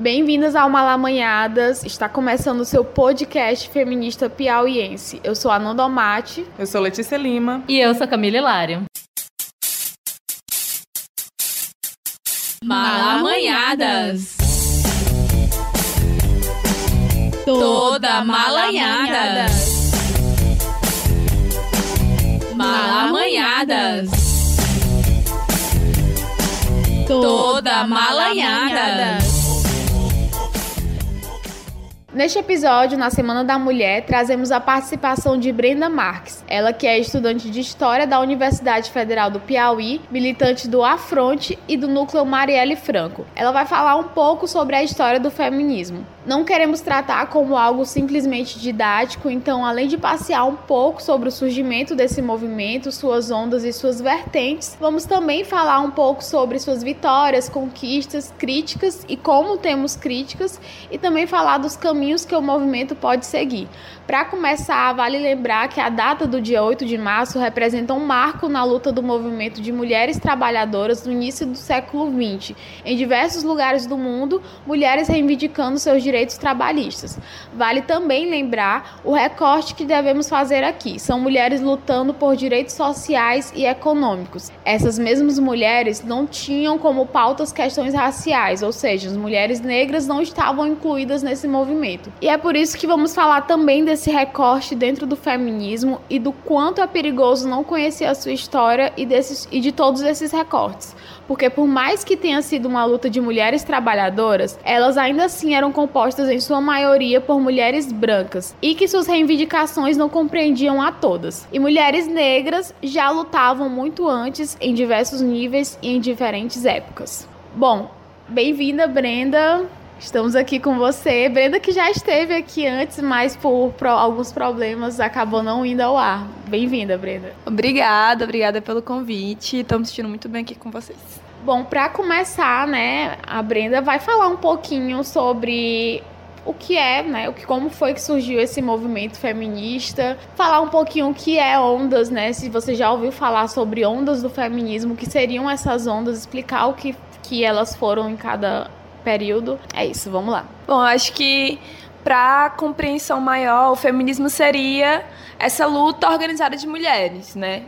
Bem-vindas ao Malamanhadas. Está começando o seu podcast feminista piauiense. Eu sou a Nanda Mate. Eu sou Letícia Lima. E eu sou Camila Hilário. Malamanhadas. Toda malanhada. Malamanhadas. Toda malanhada. Neste episódio, na Semana da Mulher, trazemos a participação de Brenda Marques, ela que é estudante de História da Universidade Federal do Piauí, militante do Afronte e do Núcleo Marielle Franco. Ela vai falar um pouco sobre a história do feminismo. Não queremos tratar como algo simplesmente didático, então, além de passear um pouco sobre o surgimento desse movimento, suas ondas e suas vertentes, vamos também falar um pouco sobre suas vitórias, conquistas, críticas e como temos críticas, e também falar dos caminhos caminhos que o movimento pode seguir. Para começar, vale lembrar que a data do dia 8 de março representa um marco na luta do movimento de mulheres trabalhadoras no início do século XX. Em diversos lugares do mundo, mulheres reivindicando seus direitos trabalhistas. Vale também lembrar o recorte que devemos fazer aqui: são mulheres lutando por direitos sociais e econômicos. Essas mesmas mulheres não tinham como pautas questões raciais, ou seja, as mulheres negras não estavam incluídas nesse movimento E é por isso que vamos falar também desse recorte dentro do feminismo e do quanto é perigoso não conhecer a sua história e, desses, e de todos esses recortes. Porque por mais que tenha sido uma luta de mulheres trabalhadoras, elas ainda assim eram compostas em sua maioria por mulheres brancas e que suas reivindicações não compreendiam a todas. E mulheres negras já lutavam muito antes em diversos níveis e em diferentes épocas. Bom, bem-vinda, Brenda. Estamos aqui com você. Brenda, que já esteve aqui antes, mas por, por alguns problemas acabou não indo ao ar. Bem-vinda, Brenda. Obrigada, obrigada pelo convite. Estou me sentindo muito bem aqui com vocês. Bom, para começar, né, a Brenda vai falar um pouquinho sobre o que é, né, o que como foi que surgiu esse movimento feminista, falar um pouquinho o que é ondas, né, se você já ouviu falar sobre ondas do feminismo, o que seriam essas ondas, explicar o que que elas foram em cada período. É isso, vamos lá. Bom, acho que para compreensão maior, o feminismo seria essa luta organizada de mulheres, né?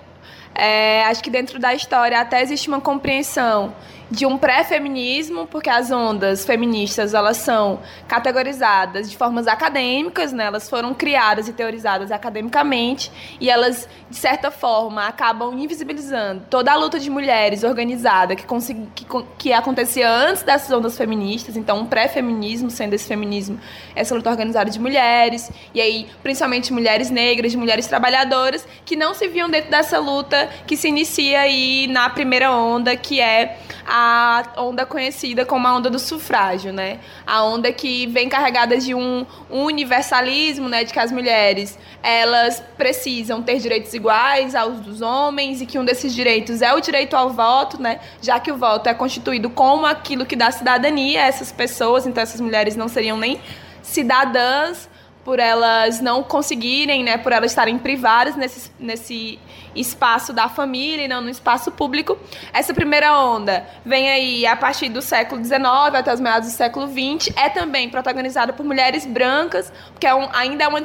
É, acho que dentro da história até existe uma compreensão de um pré-feminismo, porque as ondas feministas elas são categorizadas de formas acadêmicas, né? elas foram criadas e teorizadas academicamente e elas, de certa forma, acabam invisibilizando toda a luta de mulheres organizada que, consegui, que, que acontecia antes dessas ondas feministas, então um pré-feminismo, sendo esse feminismo essa luta organizada de mulheres, e aí principalmente mulheres negras, de mulheres trabalhadoras, que não se viam dentro dessa luta que se inicia aí na primeira onda, que é a onda conhecida como a onda do sufrágio, né? A onda que vem carregada de um universalismo, né, de que as mulheres elas precisam ter direitos iguais aos dos homens e que um desses direitos é o direito ao voto, né? Já que o voto é constituído como aquilo que dá cidadania a essas pessoas, então essas mulheres não seriam nem cidadãs por elas não conseguirem, né, por elas estarem privadas nesse, nesse espaço da família e não no espaço público. Essa primeira onda vem aí a partir do século XIX até os meados do século XX, é também protagonizada por mulheres brancas, porque é um, ainda é, uma,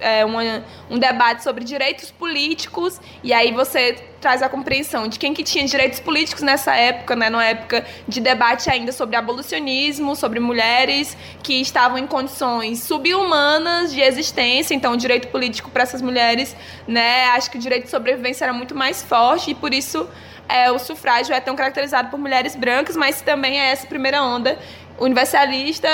é uma, um debate sobre direitos políticos, e aí você traz a compreensão de quem que tinha direitos políticos nessa época, né, numa época de debate ainda sobre abolicionismo, sobre mulheres que estavam em condições subhumanas de existência, então o direito político para essas mulheres, né, acho que o direito de sobrevivência era muito mais forte e por isso é, o sufrágio é tão caracterizado por mulheres brancas, mas também é essa primeira onda universalista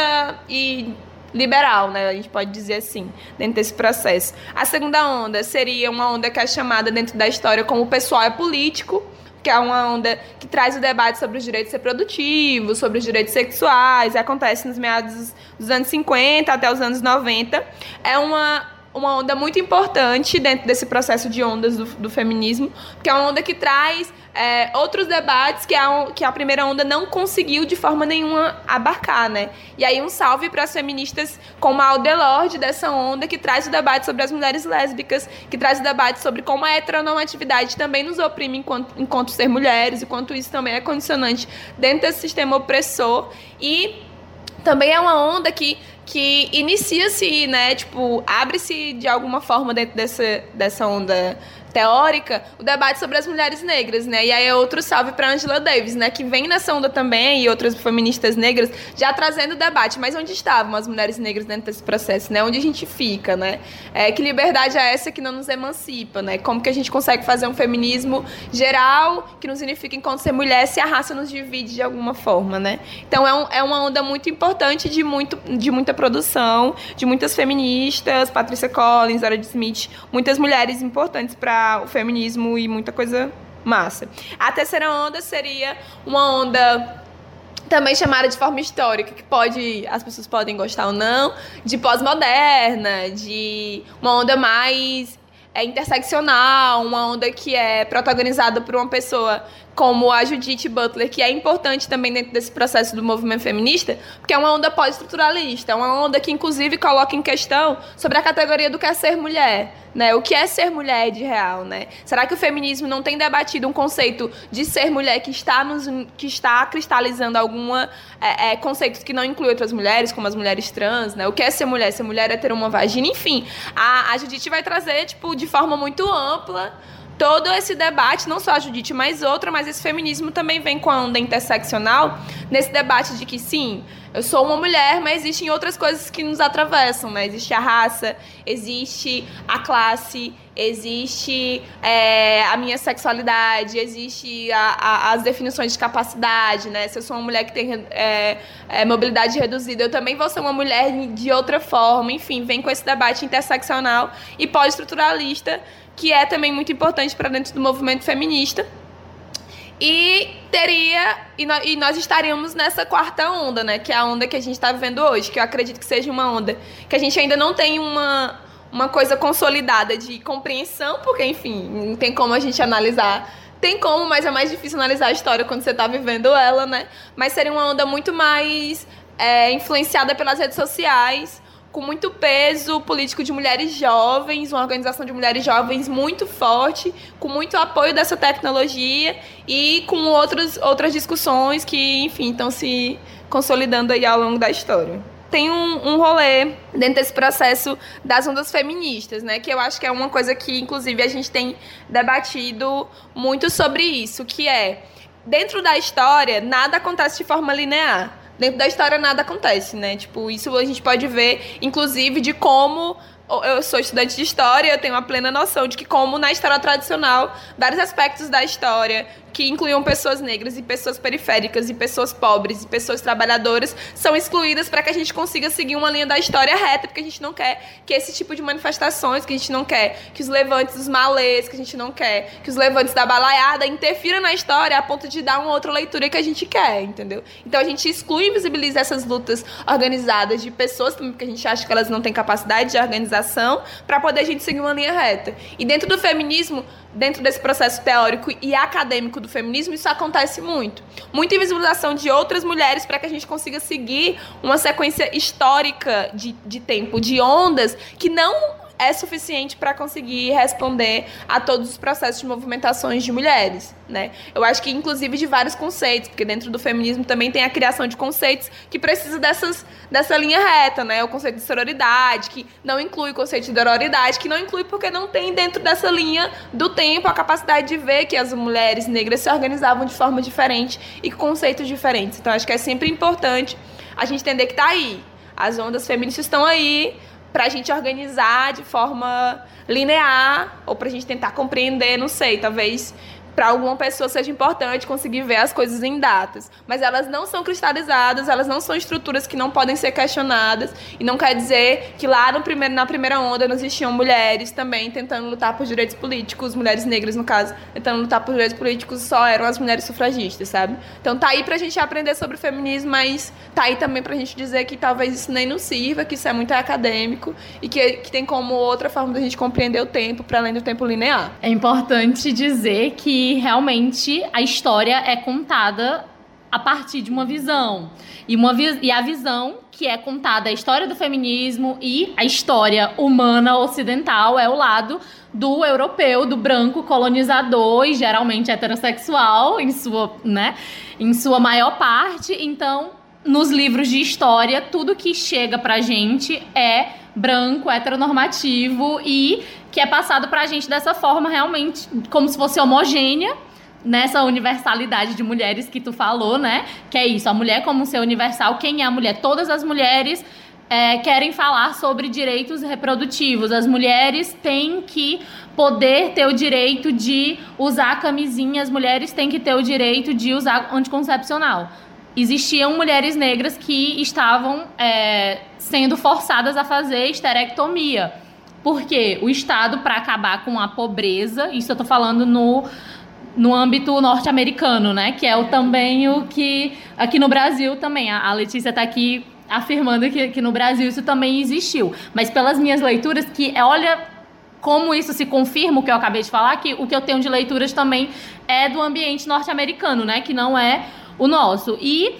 e liberal, né? A gente pode dizer assim, dentro desse processo. A segunda onda seria uma onda que é chamada dentro da história como pessoal é político, que é uma onda que traz o debate sobre os direitos reprodutivos, sobre os direitos sexuais, acontece nos meados dos anos 50 até os anos 90. É uma uma onda muito importante dentro desse processo de ondas do, do feminismo, que é uma onda que traz é, outros debates que a, que a primeira onda não conseguiu de forma nenhuma abarcar, né? E aí um salve para as feministas como a Aldelorde dessa onda, que traz o debate sobre as mulheres lésbicas, que traz o debate sobre como a heteronormatividade também nos oprime enquanto, enquanto ser mulheres, e quanto isso também é condicionante dentro desse sistema opressor. E também é uma onda que, que inicia-se, né? Tipo, abre-se de alguma forma dentro dessa, dessa onda teórica o debate sobre as mulheres negras, né? E aí é outro salve para Angela Davis, né? Que vem nessa onda também e outras feministas negras já trazendo o debate. Mas onde estavam as mulheres negras dentro desse processo, né? Onde a gente fica, né? É, que liberdade é essa que não nos emancipa, né? Como que a gente consegue fazer um feminismo geral que não significa enquanto ser mulher se a raça nos divide de alguma forma, né? Então é, um, é uma onda muito importante de, muito, de muita produção, de muitas feministas, Patrícia Collins, Zara Smith, muitas mulheres importantes para o feminismo e muita coisa massa. A terceira onda seria uma onda também chamada de forma histórica, que pode as pessoas podem gostar ou não, de pós-moderna, de uma onda mais é, interseccional, uma onda que é protagonizada por uma pessoa como a Judith Butler, que é importante também dentro desse processo do movimento feminista, porque é uma onda pós-estruturalista, é uma onda que inclusive coloca em questão sobre a categoria do que é ser mulher, né? O que é ser mulher de real, né? Será que o feminismo não tem debatido um conceito de ser mulher que está nos que está cristalizando alguma é, é, conceitos que não incluem outras mulheres, como as mulheres trans, né? O que é ser mulher? Ser mulher é ter uma vagina, enfim. A, a Judith vai trazer tipo de forma muito ampla todo esse debate, não só a Judite, mas outra, mas esse feminismo também vem com a onda interseccional, nesse debate de que sim, eu sou uma mulher, mas existem outras coisas que nos atravessam, né? Existe a raça, existe a classe, existe é, a minha sexualidade, existe a, a, as definições de capacidade, né? Se eu sou uma mulher que tem é, é, mobilidade reduzida, eu também vou ser uma mulher de outra forma. Enfim, vem com esse debate interseccional e pós-estruturalista que é também muito importante para dentro do movimento feminista. E teria, e nós, e nós, estaríamos nessa quarta onda, né? Que é a onda que a gente está vivendo hoje, que eu acredito que seja uma onda que a gente ainda não tem uma, uma coisa consolidada de compreensão, porque, enfim, não tem como a gente analisar. Tem como, mas é mais difícil analisar a história quando você está vivendo ela, né? Mas seria uma onda muito mais é, influenciada pelas redes sociais com muito peso político de mulheres jovens, uma organização de mulheres jovens muito forte, com muito apoio dessa tecnologia e com outros, outras discussões que, enfim, estão se consolidando aí ao longo da história. Tem um, um rolê dentro desse processo das ondas feministas, né? Que eu acho que é uma coisa que, inclusive, a gente tem debatido muito sobre isso, que é dentro da história, nada acontece de forma linear dentro da história nada acontece, né? Tipo, isso a gente pode ver, inclusive, de como eu sou estudante de história, eu tenho uma plena noção de que como na história tradicional, vários aspectos da história que incluíam pessoas negras e pessoas periféricas e pessoas pobres e pessoas trabalhadoras são excluídas para que a gente consiga seguir uma linha da história reta, porque a gente não quer que esse tipo de manifestações, que a gente não quer que os levantes dos malês, que a gente não quer que os levantes da balaiada interfiram na história a ponto de dar uma outra leitura que a gente quer, entendeu? Então a gente exclui e invisibiliza essas lutas organizadas de pessoas também, porque a gente acha que elas não têm capacidade de organização para poder a gente seguir uma linha reta. E dentro do feminismo, dentro desse processo teórico e acadêmico do feminismo, isso acontece muito. Muita invisibilização de outras mulheres para que a gente consiga seguir uma sequência histórica de, de tempo, de ondas que não é suficiente para conseguir responder a todos os processos de movimentações de mulheres, né? Eu acho que inclusive de vários conceitos, porque dentro do feminismo também tem a criação de conceitos que precisa dessas dessa linha reta, né? O conceito de sororidade, que não inclui o conceito de dororidade, que não inclui porque não tem dentro dessa linha do tempo a capacidade de ver que as mulheres negras se organizavam de forma diferente e com conceitos diferentes. Então acho que é sempre importante a gente entender que tá aí. As ondas feministas estão aí, para a gente organizar de forma linear ou para a gente tentar compreender, não sei, talvez para alguma pessoa seja importante conseguir ver as coisas em datas, mas elas não são cristalizadas, elas não são estruturas que não podem ser questionadas, e não quer dizer que lá no primeiro, na primeira onda não existiam mulheres também tentando lutar por direitos políticos, mulheres negras no caso, tentando lutar por direitos políticos, só eram as mulheres sufragistas, sabe? Então tá aí pra gente aprender sobre o feminismo, mas tá aí também pra gente dizer que talvez isso nem nos sirva, que isso é muito acadêmico e que, que tem como outra forma da gente compreender o tempo para além do tempo linear. É importante dizer que realmente a história é contada a partir de uma visão. E, uma vi e a visão que é contada a história do feminismo e a história humana ocidental é o lado do europeu, do branco colonizador e geralmente heterossexual em sua, né, em sua maior parte. Então, nos livros de história, tudo que chega pra gente é branco, heteronormativo e que é passado pra gente dessa forma realmente como se fosse homogênea nessa universalidade de mulheres que tu falou, né? Que é isso, a mulher como ser universal. Quem é a mulher? Todas as mulheres é, querem falar sobre direitos reprodutivos. As mulheres têm que poder ter o direito de usar camisinha, as mulheres têm que ter o direito de usar anticoncepcional. Existiam mulheres negras que estavam é, sendo forçadas a fazer esterectomia. Porque o Estado, para acabar com a pobreza, isso eu estou falando no, no âmbito norte-americano, né? Que é o, também o que aqui no Brasil também. A, Letícia está aqui afirmando que, que no Brasil isso também existiu. Mas pelas minhas leituras, que olha como isso se confirma o que eu acabei de falar, que o que eu tenho de leituras também é do ambiente norte-americano, né? Que não é o nosso. E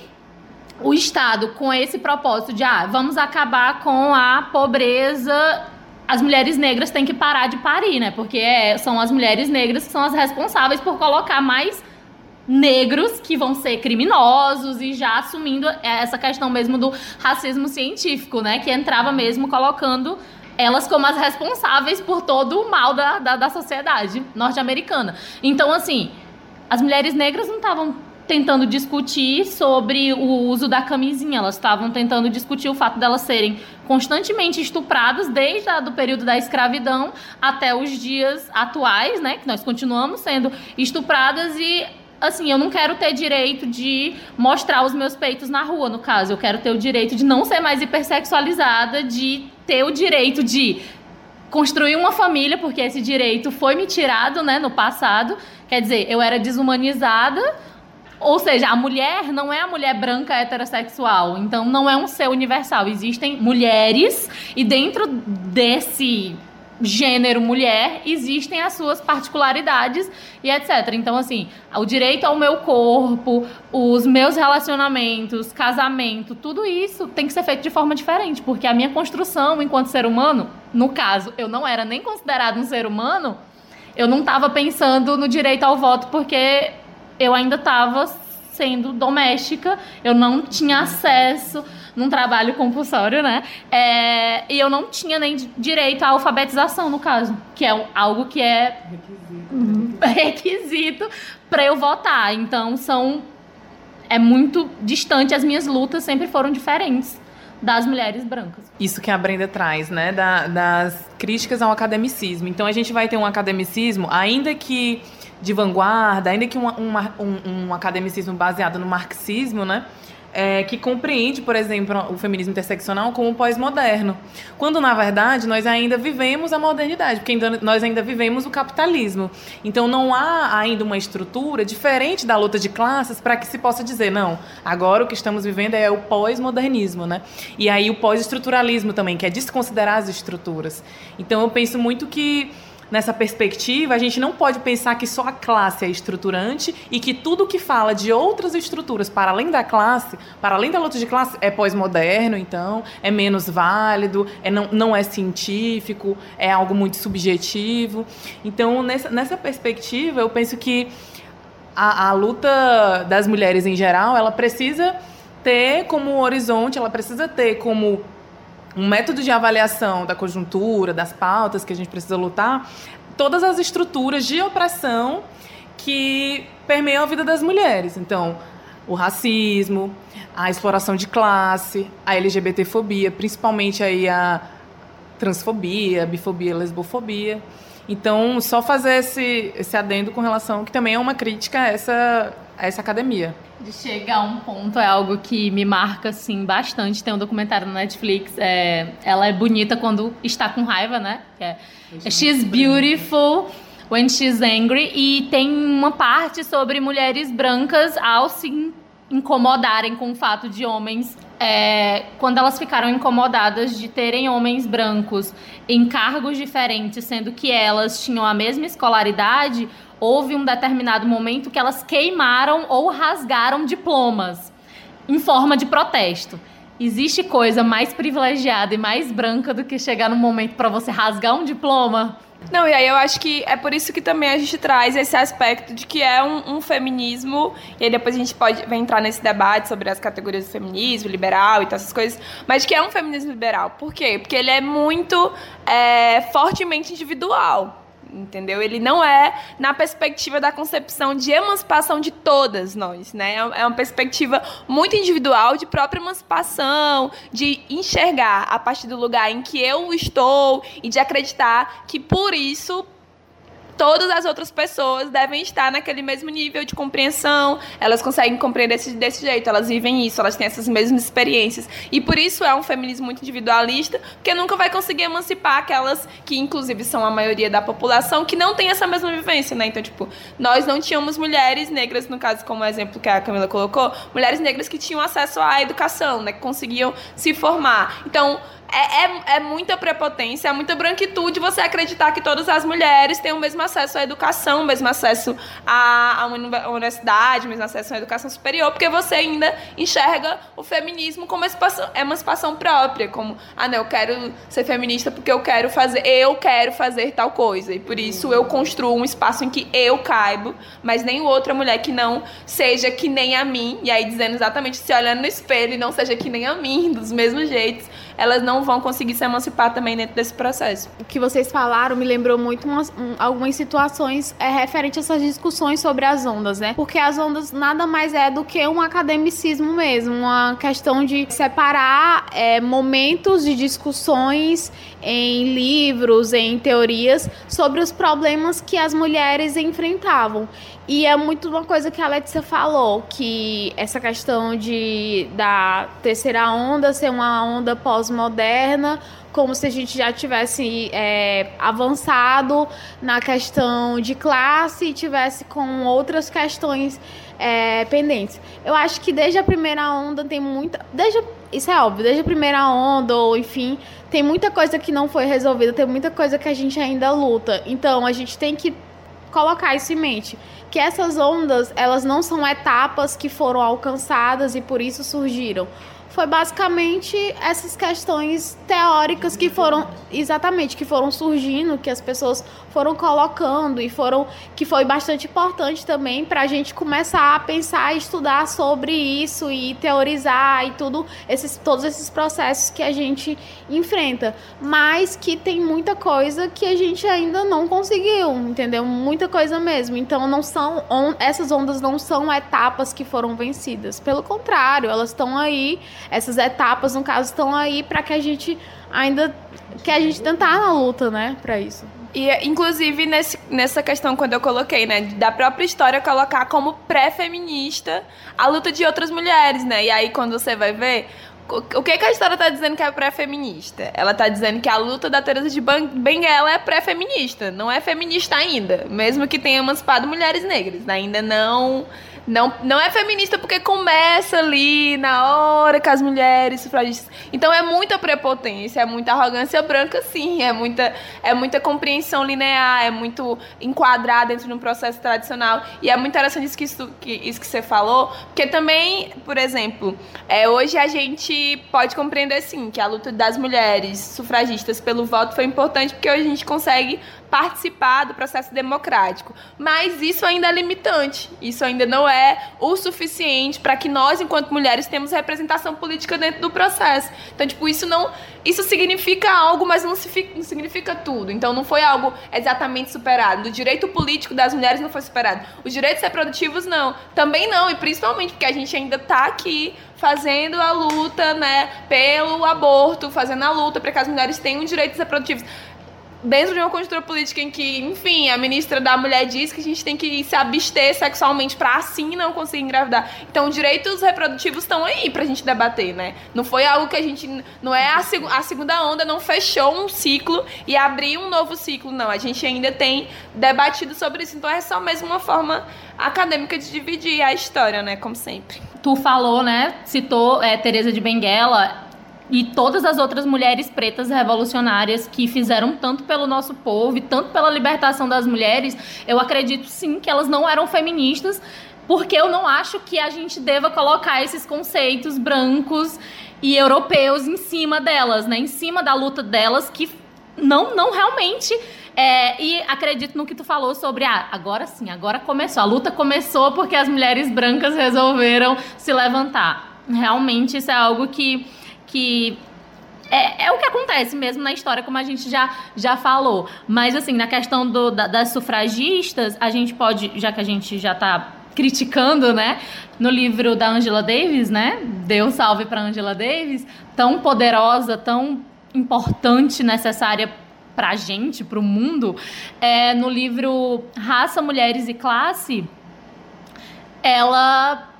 o Estado, com esse propósito de, ah, vamos acabar com a pobreza as mulheres negras têm que parar de parir, né? Porque é, são as mulheres negras que são as responsáveis por colocar mais negros que vão ser criminosos e já assumindo essa questão mesmo do racismo científico, né? Que entrava mesmo colocando elas como as responsáveis por todo o mal da, da, da sociedade norte-americana. Então, assim, as mulheres negras não estavam tentando discutir sobre o uso da camisinha. Elas estavam tentando discutir o fato delas serem constantemente estupradas desde o período da escravidão até os dias atuais, né? Que nós continuamos sendo estupradas e assim, eu não quero ter direito de mostrar os meus peitos na rua, no caso. Eu quero ter o direito de não ser mais hipersexualizada, de ter o direito de construir uma família, porque esse direito foi me tirado, né, no passado. Quer dizer, eu era desumanizada, ou seja, a mulher não é a mulher branca heterossexual, então não é um ser universal. Existem mulheres e dentro desse gênero mulher existem as suas particularidades e etc. Então, assim, o direito ao meu corpo, os meus relacionamentos, casamento, tudo isso tem que ser feito de forma diferente, porque a minha construção enquanto ser humano, no caso, eu não era nem considerado um ser humano, eu não estava pensando no direito ao voto porque eu ainda estava sendo doméstica, eu não tinha acesso num trabalho compulsório, né? É, e eu não tinha nem direito à alfabetização, no caso, que é algo que é requisito, requisito para eu votar. Então, são é muito distante, as minhas lutas sempre foram diferentes das mulheres brancas. Isso que a Brenda traz, né? Da, das críticas ao academicismo. Então a gente vai ter um academicismo, ainda que de vanguarda, ainda que um, um, um academicismo baseado no marxismo, né? é, que compreende, por exemplo, o feminismo interseccional como pós-moderno, quando na verdade nós ainda vivemos a modernidade, porque ainda, nós ainda vivemos o capitalismo. Então não há ainda uma estrutura diferente da luta de classes para que se possa dizer não, agora o que estamos vivendo é o pós-modernismo, né? E aí o pós-estruturalismo também, que é desconsiderar as estruturas. Então eu penso muito que nessa perspectiva, a gente não pode pensar que só a classe é estruturante e que tudo que fala de outras estruturas para além da classe, para além da luta de classe, é pós-moderno, então, é menos válido, é não, não é científico, é algo muito subjetivo. Então, nessa, nessa perspectiva, eu penso que a, a luta das mulheres em geral, ela precisa ter como horizonte, ela precisa ter como um método de avaliação da conjuntura, das pautas que a gente precisa lutar, todas as estruturas de opressão que permeiam a vida das mulheres. Então, o racismo, a exploração de classe, a LGBTfobia, principalmente aí a transfobia, a bifobia, a lesbofobia. Então, só fazer esse, esse adendo com relação que também é uma crítica a essa, essa academia. De chegar a um ponto é algo que me marca, assim, bastante. Tem um documentário na Netflix, é, ela é bonita quando está com raiva, né? É, é She's Beautiful When She's Angry. E tem uma parte sobre mulheres brancas ao se incomodarem com o fato de homens é, quando elas ficaram incomodadas de terem homens brancos em cargos diferentes, sendo que elas tinham a mesma escolaridade, houve um determinado momento que elas queimaram ou rasgaram diplomas em forma de protesto. Existe coisa mais privilegiada e mais branca do que chegar no momento para você rasgar um diploma? Não, e aí eu acho que é por isso que também a gente traz esse aspecto de que é um, um feminismo, e aí depois a gente pode vai entrar nesse debate sobre as categorias do feminismo, liberal e tal, essas coisas, mas que é um feminismo liberal. Por quê? Porque ele é muito é, fortemente individual entendeu? Ele não é na perspectiva da concepção de emancipação de todas nós, né? É uma perspectiva muito individual de própria emancipação, de enxergar a partir do lugar em que eu estou e de acreditar que por isso todas as outras pessoas devem estar naquele mesmo nível de compreensão, elas conseguem compreender desse, desse jeito, elas vivem isso, elas têm essas mesmas experiências. E por isso é um feminismo muito individualista, porque nunca vai conseguir emancipar aquelas que, inclusive, são a maioria da população, que não tem essa mesma vivência, né? Então, tipo, nós não tínhamos mulheres negras, no caso, como o exemplo que a Camila colocou, mulheres negras que tinham acesso à educação, né? Que conseguiam se formar. Então, é, é, é, muita prepotência, é muita branquitude você acreditar que todas as mulheres têm o mesmo acesso à educação, o mesmo acesso à, à universidade, o mesmo acesso à educação superior, porque você ainda enxerga o feminismo como emancipação, emancipação própria, como, ah, não, eu quero ser feminista porque eu quero fazer, eu quero fazer tal coisa, e por isso eu construo um espaço em que eu caibo, mas nem outra mulher que não seja que nem a mim, e aí dizendo exatamente, se olhando no espelho e não seja que nem a mim, dos mesmos jeitos, elas não vão conseguir se emancipar também dentro desse processo. O que vocês falaram me lembrou muito umas, um, algumas situações é, referente a essas discussões sobre as ondas, né? Porque as ondas nada mais é do que um academicismo mesmo, uma questão de separar é, momentos de discussões em livros, em teorias sobre os problemas que as mulheres enfrentavam. E é muito uma coisa que a Letícia falou, que essa questão de da terceira onda ser uma onda pós-moderna, como se a gente já tivesse é, avançado na questão de classe e tivesse com outras questões é, pendentes. Eu acho que desde a primeira onda tem muita. Desde, isso é óbvio, desde a primeira onda, ou enfim, tem muita coisa que não foi resolvida, tem muita coisa que a gente ainda luta. Então a gente tem que colocar isso em mente que essas ondas, elas não são etapas que foram alcançadas e por isso surgiram foi basicamente essas questões teóricas que foram exatamente que foram surgindo, que as pessoas foram colocando e foram que foi bastante importante também para a gente começar a pensar e estudar sobre isso e teorizar e tudo esses todos esses processos que a gente enfrenta, mas que tem muita coisa que a gente ainda não conseguiu, entendeu? Muita coisa mesmo. Então não são on, essas ondas não são etapas que foram vencidas, pelo contrário, elas estão aí essas etapas, no caso, estão aí para que a gente ainda que a gente tentar na luta, né, para isso. E, inclusive, nesse, nessa questão, quando eu coloquei, né, da própria história, colocar como pré-feminista a luta de outras mulheres, né? E aí, quando você vai ver, o que, que a história tá dizendo que é pré-feminista? Ela tá dizendo que a luta da Teresa de Benguela é pré-feminista, não é feminista ainda, mesmo que tenha emancipado mulheres negras, ainda não não, não é feminista porque começa ali na hora que as mulheres sufragistas. Então é muita prepotência, é muita arrogância branca, sim. É muita, é muita compreensão linear, é muito enquadrar dentro de um processo tradicional. E é muito interessante isso que, isso, que, isso que você falou, porque também, por exemplo, é, hoje a gente pode compreender, sim, que a luta das mulheres sufragistas pelo voto foi importante porque hoje a gente consegue participar do processo democrático. Mas isso ainda é limitante. Isso ainda não é o suficiente para que nós, enquanto mulheres, temos representação política dentro do processo. Então, tipo, isso não. Isso significa algo, mas não, significa tudo. Então, não foi algo exatamente superado. O direito político das mulheres não foi superado. Os direitos reprodutivos, não. Também não. E principalmente porque a gente ainda está aqui fazendo a luta, né, pelo aborto, fazendo a luta para que as mulheres tenham direitos reprodutivos dentro de uma conjuntura política em que, enfim, a ministra da Mulher diz que a gente tem que se abster sexualmente para assim não conseguir engravidar. Então, direitos reprodutivos estão aí pra gente debater, né? Não foi algo que a gente. Não é a, seg a segunda onda, não fechou um ciclo e abriu um novo ciclo, não. A gente ainda tem debatido sobre isso. Então, é só mesmo uma forma acadêmica de dividir a história, né? Como sempre. Tu falou, né? Citou é, Teresa de Benguela e todas as outras mulheres pretas revolucionárias que fizeram tanto pelo nosso povo e tanto pela libertação das mulheres, eu acredito sim que elas não eram feministas, porque eu não acho que a gente deva colocar esses conceitos brancos e europeus em cima delas, né? Em cima da luta delas que não não realmente É, e acredito no que tu falou sobre, ah, agora sim, agora começou. A luta começou porque as mulheres brancas resolveram se levantar. Realmente isso é algo que, que é, é, o que acontece mesmo na história, como a gente já, já falou. Mas, assim, na questão do, da, das sufragistas, a gente pode, já que a gente já está criticando, né? No livro da Angela Davis, né? Deu salve para Angela Davis, tão poderosa, tão importante, necessária pra gente, pro mundo, é, no livro Raça, Mulheres e Classe, ela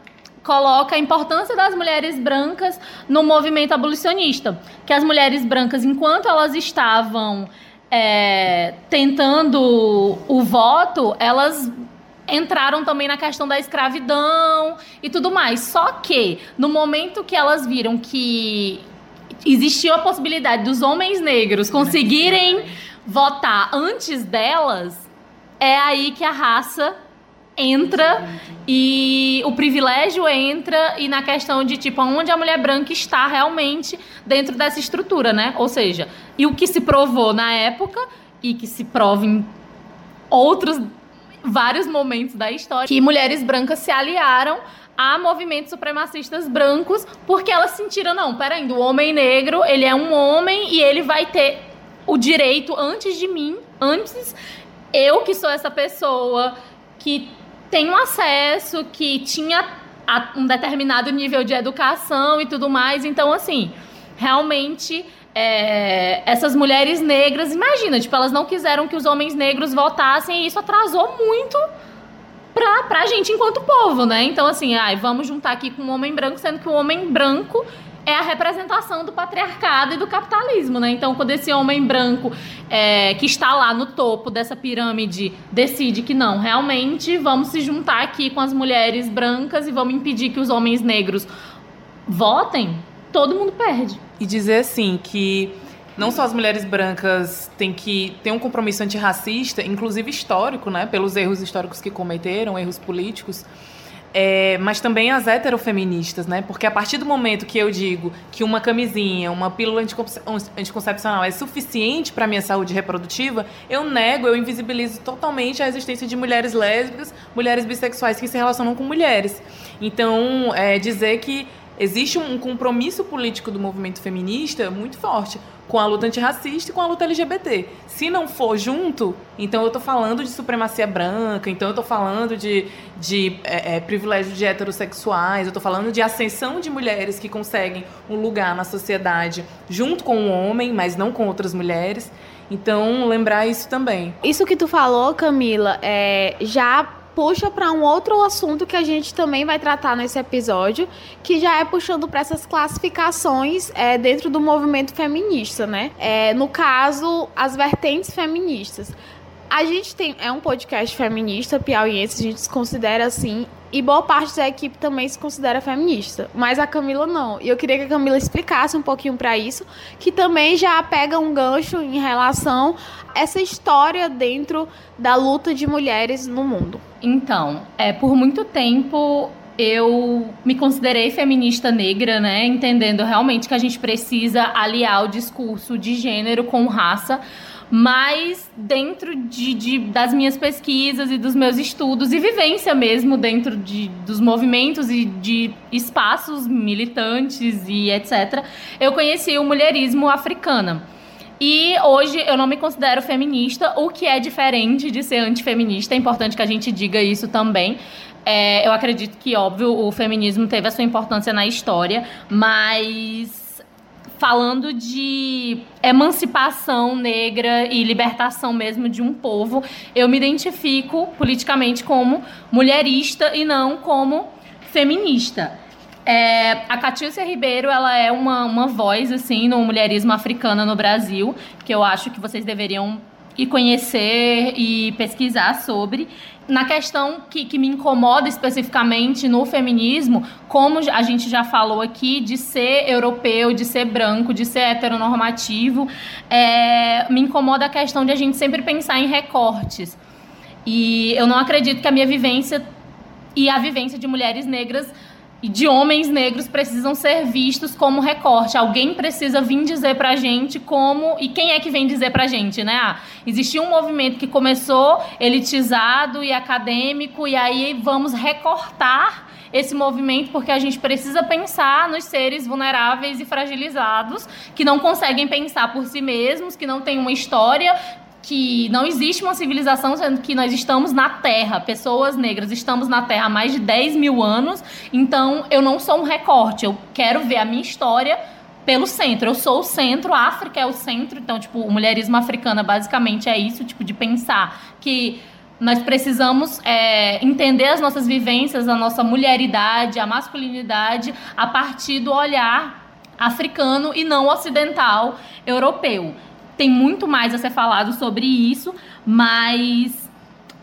coloca a importância das mulheres brancas no movimento abolicionista. Que as mulheres brancas, enquanto elas estavam é, tentando o voto, elas entraram também na questão da escravidão e tudo mais. Só que no momento que elas viram que existia a possibilidade dos homens negros conseguirem votar antes delas, é aí que a raça entra e o privilégio entra e na questão de tipo onde a mulher branca está realmente dentro dessa estrutura, né? Ou seja, e o que se provou na época e que se prova em outros vários momentos da história que mulheres brancas se aliaram a movimentos supremacistas brancos porque elas sentiram não, peraí, o homem negro, ele é um homem e ele vai ter o direito antes de mim, antes eu que sou essa pessoa que tem um acesso, que tinha um determinado nível de educação e tudo mais. Então, assim, realmente é, essas mulheres negras, imagina, tipo, elas não quiseram que os homens negros votassem e isso atrasou muito pra, pra gente enquanto povo, né? Então, assim, ai, vamos juntar aqui com um homem branco, sendo que o homem branco é a representação do patriarcado e do capitalismo, né? Então, quando esse homem branco é, que está lá no topo dessa pirâmide decide que não, realmente vamos se juntar aqui com as mulheres brancas e vamos impedir que os homens negros votem, todo mundo perde. E dizer assim que não só as mulheres brancas têm que ter um compromisso antirracista, inclusive histórico, né, pelos erros históricos que cometeram, erros políticos, é, mas também as heterofeministas, né? Porque a partir do momento que eu digo que uma camisinha, uma pílula anticoncepcional é suficiente para minha saúde reprodutiva, eu nego, eu invisibilizo totalmente a existência de mulheres lésbicas, mulheres bissexuais que se relacionam com mulheres. Então, é, dizer que existe um compromisso político do movimento feminista muito forte com a luta antirracista e com a luta LGBT. Se não for junto, então eu estou falando de supremacia branca, então eu estou falando de, de é, é, privilégio de heterossexuais, eu estou falando de ascensão de mulheres que conseguem um lugar na sociedade junto com o homem, mas não com outras mulheres. Então, lembrar isso também. Isso que tu falou, Camila, é, já puxa para um outro assunto que a gente também vai tratar nesse episódio, que já é puxando para essas classificações é, dentro do movimento feminista, né? É, no caso, as vertentes feministas. A gente tem é um podcast feminista piauiense, a gente se considera assim, e boa parte da equipe também se considera feminista, mas a Camila não. E eu queria que a Camila explicasse um pouquinho para isso, que também já pega um gancho em relação a essa história dentro da luta de mulheres no mundo. Então, é por muito tempo eu me considerei feminista negra, né? Entendendo realmente que a gente precisa aliar o discurso de gênero com raça mas dentro de, de, das minhas pesquisas e dos meus estudos e vivência mesmo dentro de, dos movimentos e de espaços militantes e etc., eu conheci o mulherismo africano. E hoje eu não me considero feminista, o que é diferente de ser antifeminista. É importante que a gente diga isso também. É, eu acredito que, óbvio, o feminismo teve a sua importância na história, mas falando de emancipação negra e libertação mesmo de um povo, eu me identifico politicamente como mulherista e não como feminista. É, a Catiúcia Ribeiro, ela é uma, uma voz, assim, no mulherismo africano no Brasil, que eu acho que vocês deveriam ir conhecer e pesquisar sobre na questão que, que me incomoda especificamente no feminismo, como a gente já falou aqui, de ser europeu, de ser branco, de ser heteronormativo, é, me incomoda a questão de a gente sempre pensar em recortes. E eu não acredito que a minha vivência e a vivência de mulheres negras de homens negros precisam ser vistos como recorte. Alguém precisa vir dizer pra gente como. E quem é que vem dizer pra gente, né? Ah, existia um movimento que começou elitizado e acadêmico, e aí vamos recortar esse movimento porque a gente precisa pensar nos seres vulneráveis e fragilizados que não conseguem pensar por si mesmos, que não têm uma história, que não existe uma civilização, sendo que nós estamos na Terra, pessoas negras estamos na Terra há mais de 10 mil anos, então eu não sou um recorte, eu quero ver a minha história pelo centro. Eu sou o centro, a África é o centro, então, tipo, o mulherismo africana basicamente é isso, tipo, de pensar que nós precisamos é, entender as nossas vivências, a nossa mulheridade, a masculinidade, a partir do olhar africano e não ocidental europeu tem muito mais a ser falado sobre isso, mas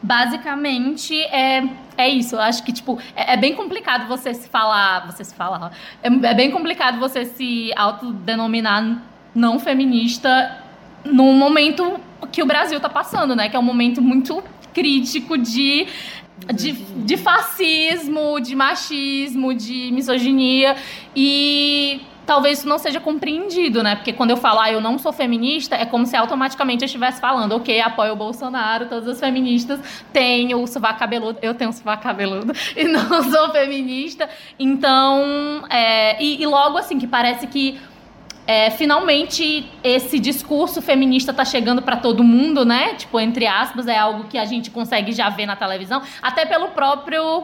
basicamente é, é isso. Eu acho que, tipo, é, é bem complicado você se falar. Você se falar. É, é bem complicado você se autodenominar não feminista num momento que o Brasil está passando, né? Que é um momento muito crítico de de, de fascismo, de machismo, de misoginia. E talvez isso não seja compreendido, né? Porque quando eu falo, ah, eu não sou feminista, é como se automaticamente eu estivesse falando, ok, apoio o Bolsonaro, todas as feministas têm o sovaco cabeludo, eu tenho o sovaco cabeludo e não sou feminista. Então, é, e, e logo assim, que parece que é, finalmente esse discurso feminista está chegando para todo mundo, né? Tipo, entre aspas, é algo que a gente consegue já ver na televisão, até pelo próprio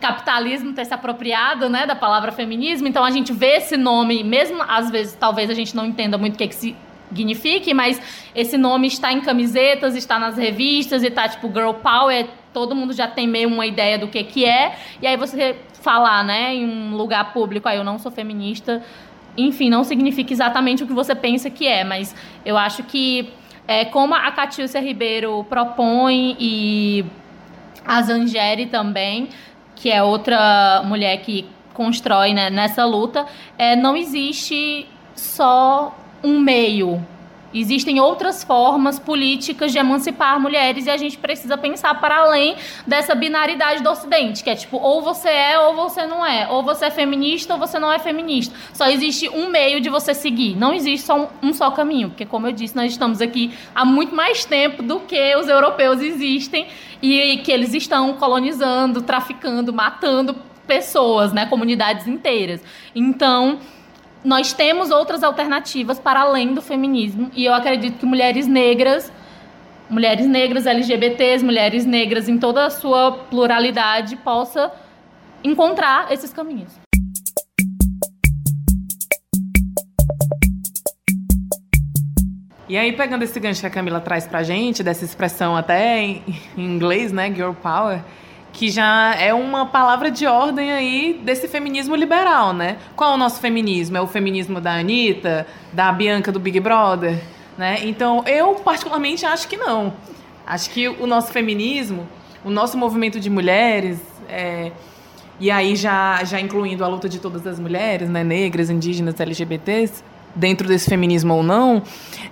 capitalismo ter se apropriado, né, da palavra feminismo. Então a gente vê esse nome, mesmo às vezes talvez a gente não entenda muito o que, que signifique, mas esse nome está em camisetas, está nas revistas e tá tipo girl power, todo mundo já tem meio uma ideia do que que é. E aí você falar, né, em um lugar público, aí ah, eu não sou feminista, enfim, não significa exatamente o que você pensa que é, mas eu acho que é, como a Catiúcia Ribeiro propõe e a Zangeri também, que é outra mulher que constrói né, nessa luta, é, não existe só um meio. Existem outras formas políticas de emancipar mulheres e a gente precisa pensar para além dessa binaridade do Ocidente, que é tipo, ou você é ou você não é, ou você é feminista ou você não é feminista. Só existe um meio de você seguir, não existe só um, um só caminho, porque como eu disse, nós estamos aqui há muito mais tempo do que os europeus existem e que eles estão colonizando, traficando, matando pessoas, né, comunidades inteiras. Então, nós temos outras alternativas para além do feminismo e eu acredito que mulheres negras, mulheres negras LGBTs, mulheres negras em toda a sua pluralidade possa encontrar esses caminhos. E aí, pegando esse gancho que a Camila traz pra gente, dessa expressão até em, inglês, né, girl power, que já é uma palavra de ordem aí desse feminismo liberal, né? Qual é o nosso feminismo? É o feminismo da Anitta, da Bianca do Big Brother, né? Então, eu particularmente acho que não. Acho que o nosso feminismo, o nosso movimento de mulheres, é, e aí já, já incluindo a luta de todas as mulheres, né, negras, indígenas, LGBTs, dentro desse feminismo ou não,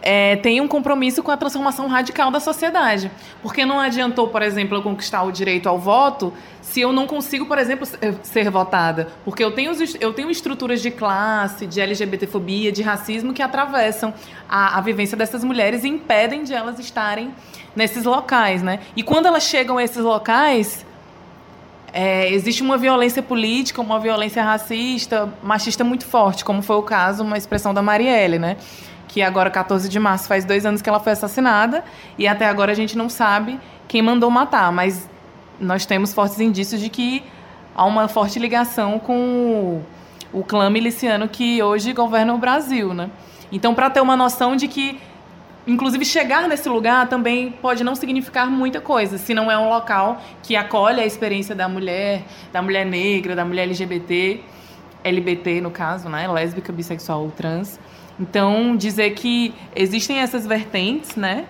é, tem um compromisso com a transformação radical da sociedade. Porque não adiantou, por exemplo, eu conquistar o direito ao voto se eu não consigo, por exemplo, ser votada. Porque eu tenho, eu tenho estruturas de classe, de LGBTfobia, de racismo que atravessam a, a vivência dessas mulheres e impedem de elas estarem nesses locais, né? E quando elas chegam a esses locais, é, existe uma violência política, uma violência racista, machista muito forte, como foi o caso, uma expressão da Marielle, né? Que agora, 14 de março, faz dois anos que ela foi assassinada e até agora a gente não sabe quem mandou matar, mas nós temos fortes indícios de que há uma forte ligação com o, o clã miliciano que hoje governa o Brasil, né? Então, para ter uma noção de que Inclusive, chegar nesse lugar também pode não significar muita coisa, se não é um local que acolhe a experiência da mulher, da mulher negra, da mulher LGBT, LBT no caso, né? Lésbica, bissexual ou trans. Então, dizer que existem essas vertentes, né?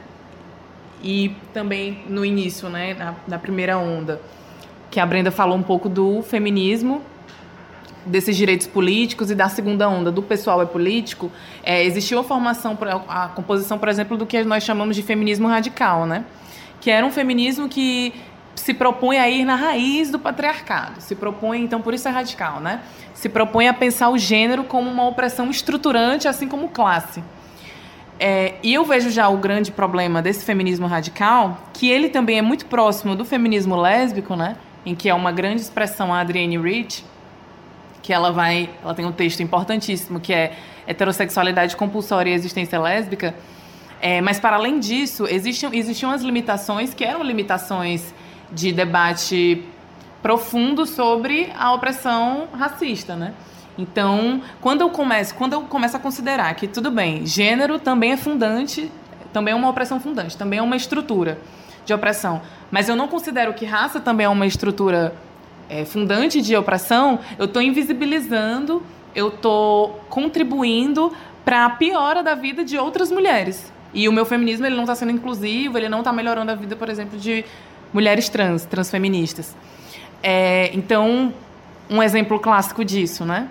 E também no início, né, na, na primeira onda, que a Brenda falou um pouco do feminismo desses direitos políticos e da segunda onda do pessoal é político, é, existiu a formação, a composição, por exemplo, do que nós chamamos de feminismo radical, né? Que era um feminismo que se propõe a ir na raiz do patriarcado. Se propõe, então por isso é radical, né? Se propõe a pensar o gênero como uma opressão estruturante, assim como classe. É, e eu vejo já o grande problema desse feminismo radical, que ele também é muito próximo do feminismo lésbico, né? Em que é uma grande expressão a Adrienne Rich, que ela vai, ela tem um texto importantíssimo que é heterossexualidade compulsória e existência lésbica. É, mas para além disso, existiam, existiam as limitações que eram limitações de debate profundo sobre a opressão racista, né? Então, quando eu começo, quando eu começo a considerar que tudo bem, gênero também é fundante, também é uma opressão fundante, também é uma estrutura de opressão, mas eu não considero que raça também é uma estrutura é, fundante de opressão, eu estou invisibilizando, eu estou contribuindo para a piora da vida de outras mulheres. E o meu feminismo ele não está sendo inclusivo, ele não está melhorando a vida, por exemplo, de mulheres trans, transfeministas. É, então, um exemplo clássico disso, né?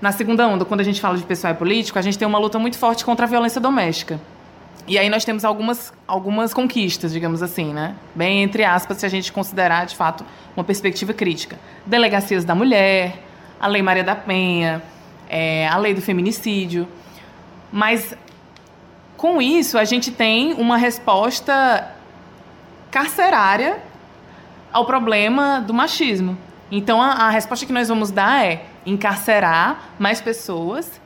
Na segunda onda, quando a gente fala de pessoal e político, a gente tem uma luta muito forte contra a violência doméstica. E aí nós temos algumas, algumas conquistas, digamos assim, né? Bem entre aspas, se a gente considerar, de fato, uma perspectiva crítica. Delegacias da mulher, a Lei Maria da Penha, é, a Lei do Feminicídio. Mas, com isso, a gente tem uma resposta carcerária ao problema do machismo. Então, a, a resposta que nós vamos dar é encarcerar mais pessoas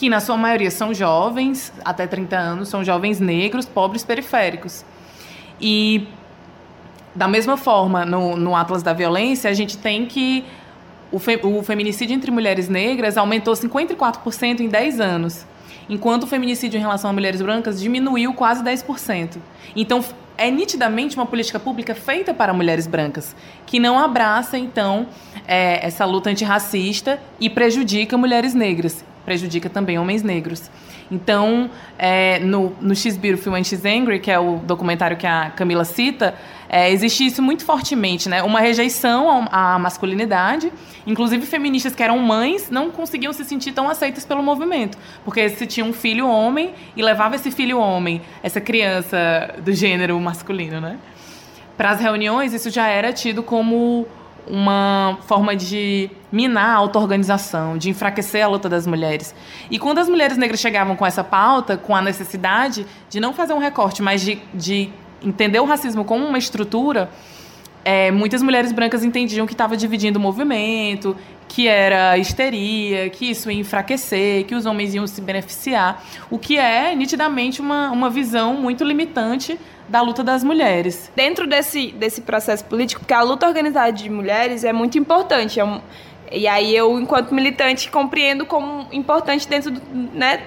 que na sua maioria são jovens, até 30 anos, são jovens negros, pobres, periféricos. E da mesma forma, no, no Atlas da Violência, a gente tem que o, fe, o feminicídio entre mulheres negras aumentou 54% em 10 anos, enquanto o feminicídio em relação a mulheres brancas diminuiu quase 10%. Então, é nitidamente uma política pública feita para mulheres brancas, que não abraça, então, é, essa luta antirracista e prejudica mulheres negras, prejudica também homens negros. Então, é, no, no X Beautiful and X Angry, que é o documentário que a Camila cita, é, existe isso muito fortemente, né? Uma rejeição à masculinidade. Inclusive, feministas que eram mães não conseguiam se sentir tão aceitas pelo movimento. Porque se tinha um filho homem e levava esse filho homem, essa criança do gênero masculino, né? Para as reuniões, isso já era tido como uma forma de minar a auto-organização, de enfraquecer a luta das mulheres. E quando as mulheres negras chegavam com essa pauta, com a necessidade de não fazer um recorte, mas de, de entender o racismo como uma estrutura, é, muitas mulheres brancas entendiam que estava dividindo o movimento, que era histeria, que isso ia enfraquecer, que os homens iam se beneficiar, o que é nitidamente uma, uma visão muito limitante da luta das mulheres. Dentro desse, desse processo político, porque a luta organizada de mulheres é muito importante, é um, e aí eu, enquanto militante, compreendo como importante dentro do, né,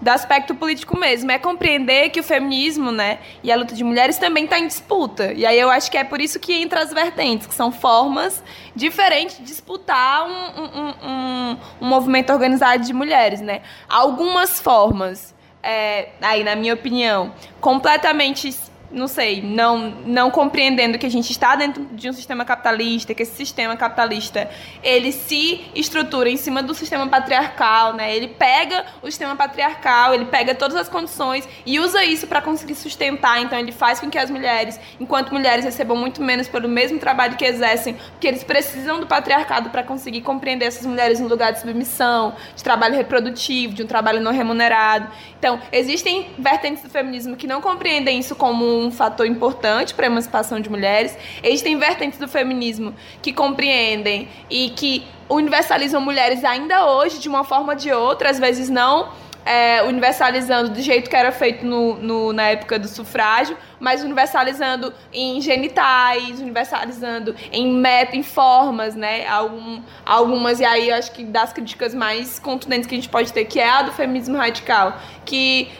do aspecto político mesmo. É compreender que o feminismo, né, e a luta de mulheres também está em disputa. E aí eu acho que é por isso que entra as vertentes, que são formas diferentes de disputar um, um, um, um movimento organizado de mulheres, né? Algumas formas, é, aí na minha opinião, completamente não sei, não, não compreendendo que a gente está dentro de um sistema capitalista, que esse sistema capitalista ele se estrutura em cima do sistema patriarcal, né? Ele pega o sistema patriarcal, ele pega todas as condições e usa isso para conseguir sustentar. Então ele faz com que as mulheres, enquanto mulheres recebam muito menos pelo mesmo trabalho que exercem, porque eles precisam do patriarcado para conseguir compreender essas mulheres no lugar de submissão, de trabalho reprodutivo, de um trabalho não remunerado. Então, existem vertentes do feminismo que não compreendem isso como um fator importante para a emancipação de mulheres. Existem vertentes do feminismo que compreendem e que universalizam mulheres ainda hoje, de uma forma ou de outra, às vezes não é, universalizando do jeito que era feito no, no, na época do sufrágio, mas universalizando em genitais, universalizando em meta, em formas, né? Algum, algumas, e aí acho que das críticas mais contundentes que a gente pode ter, que é a do feminismo radical, que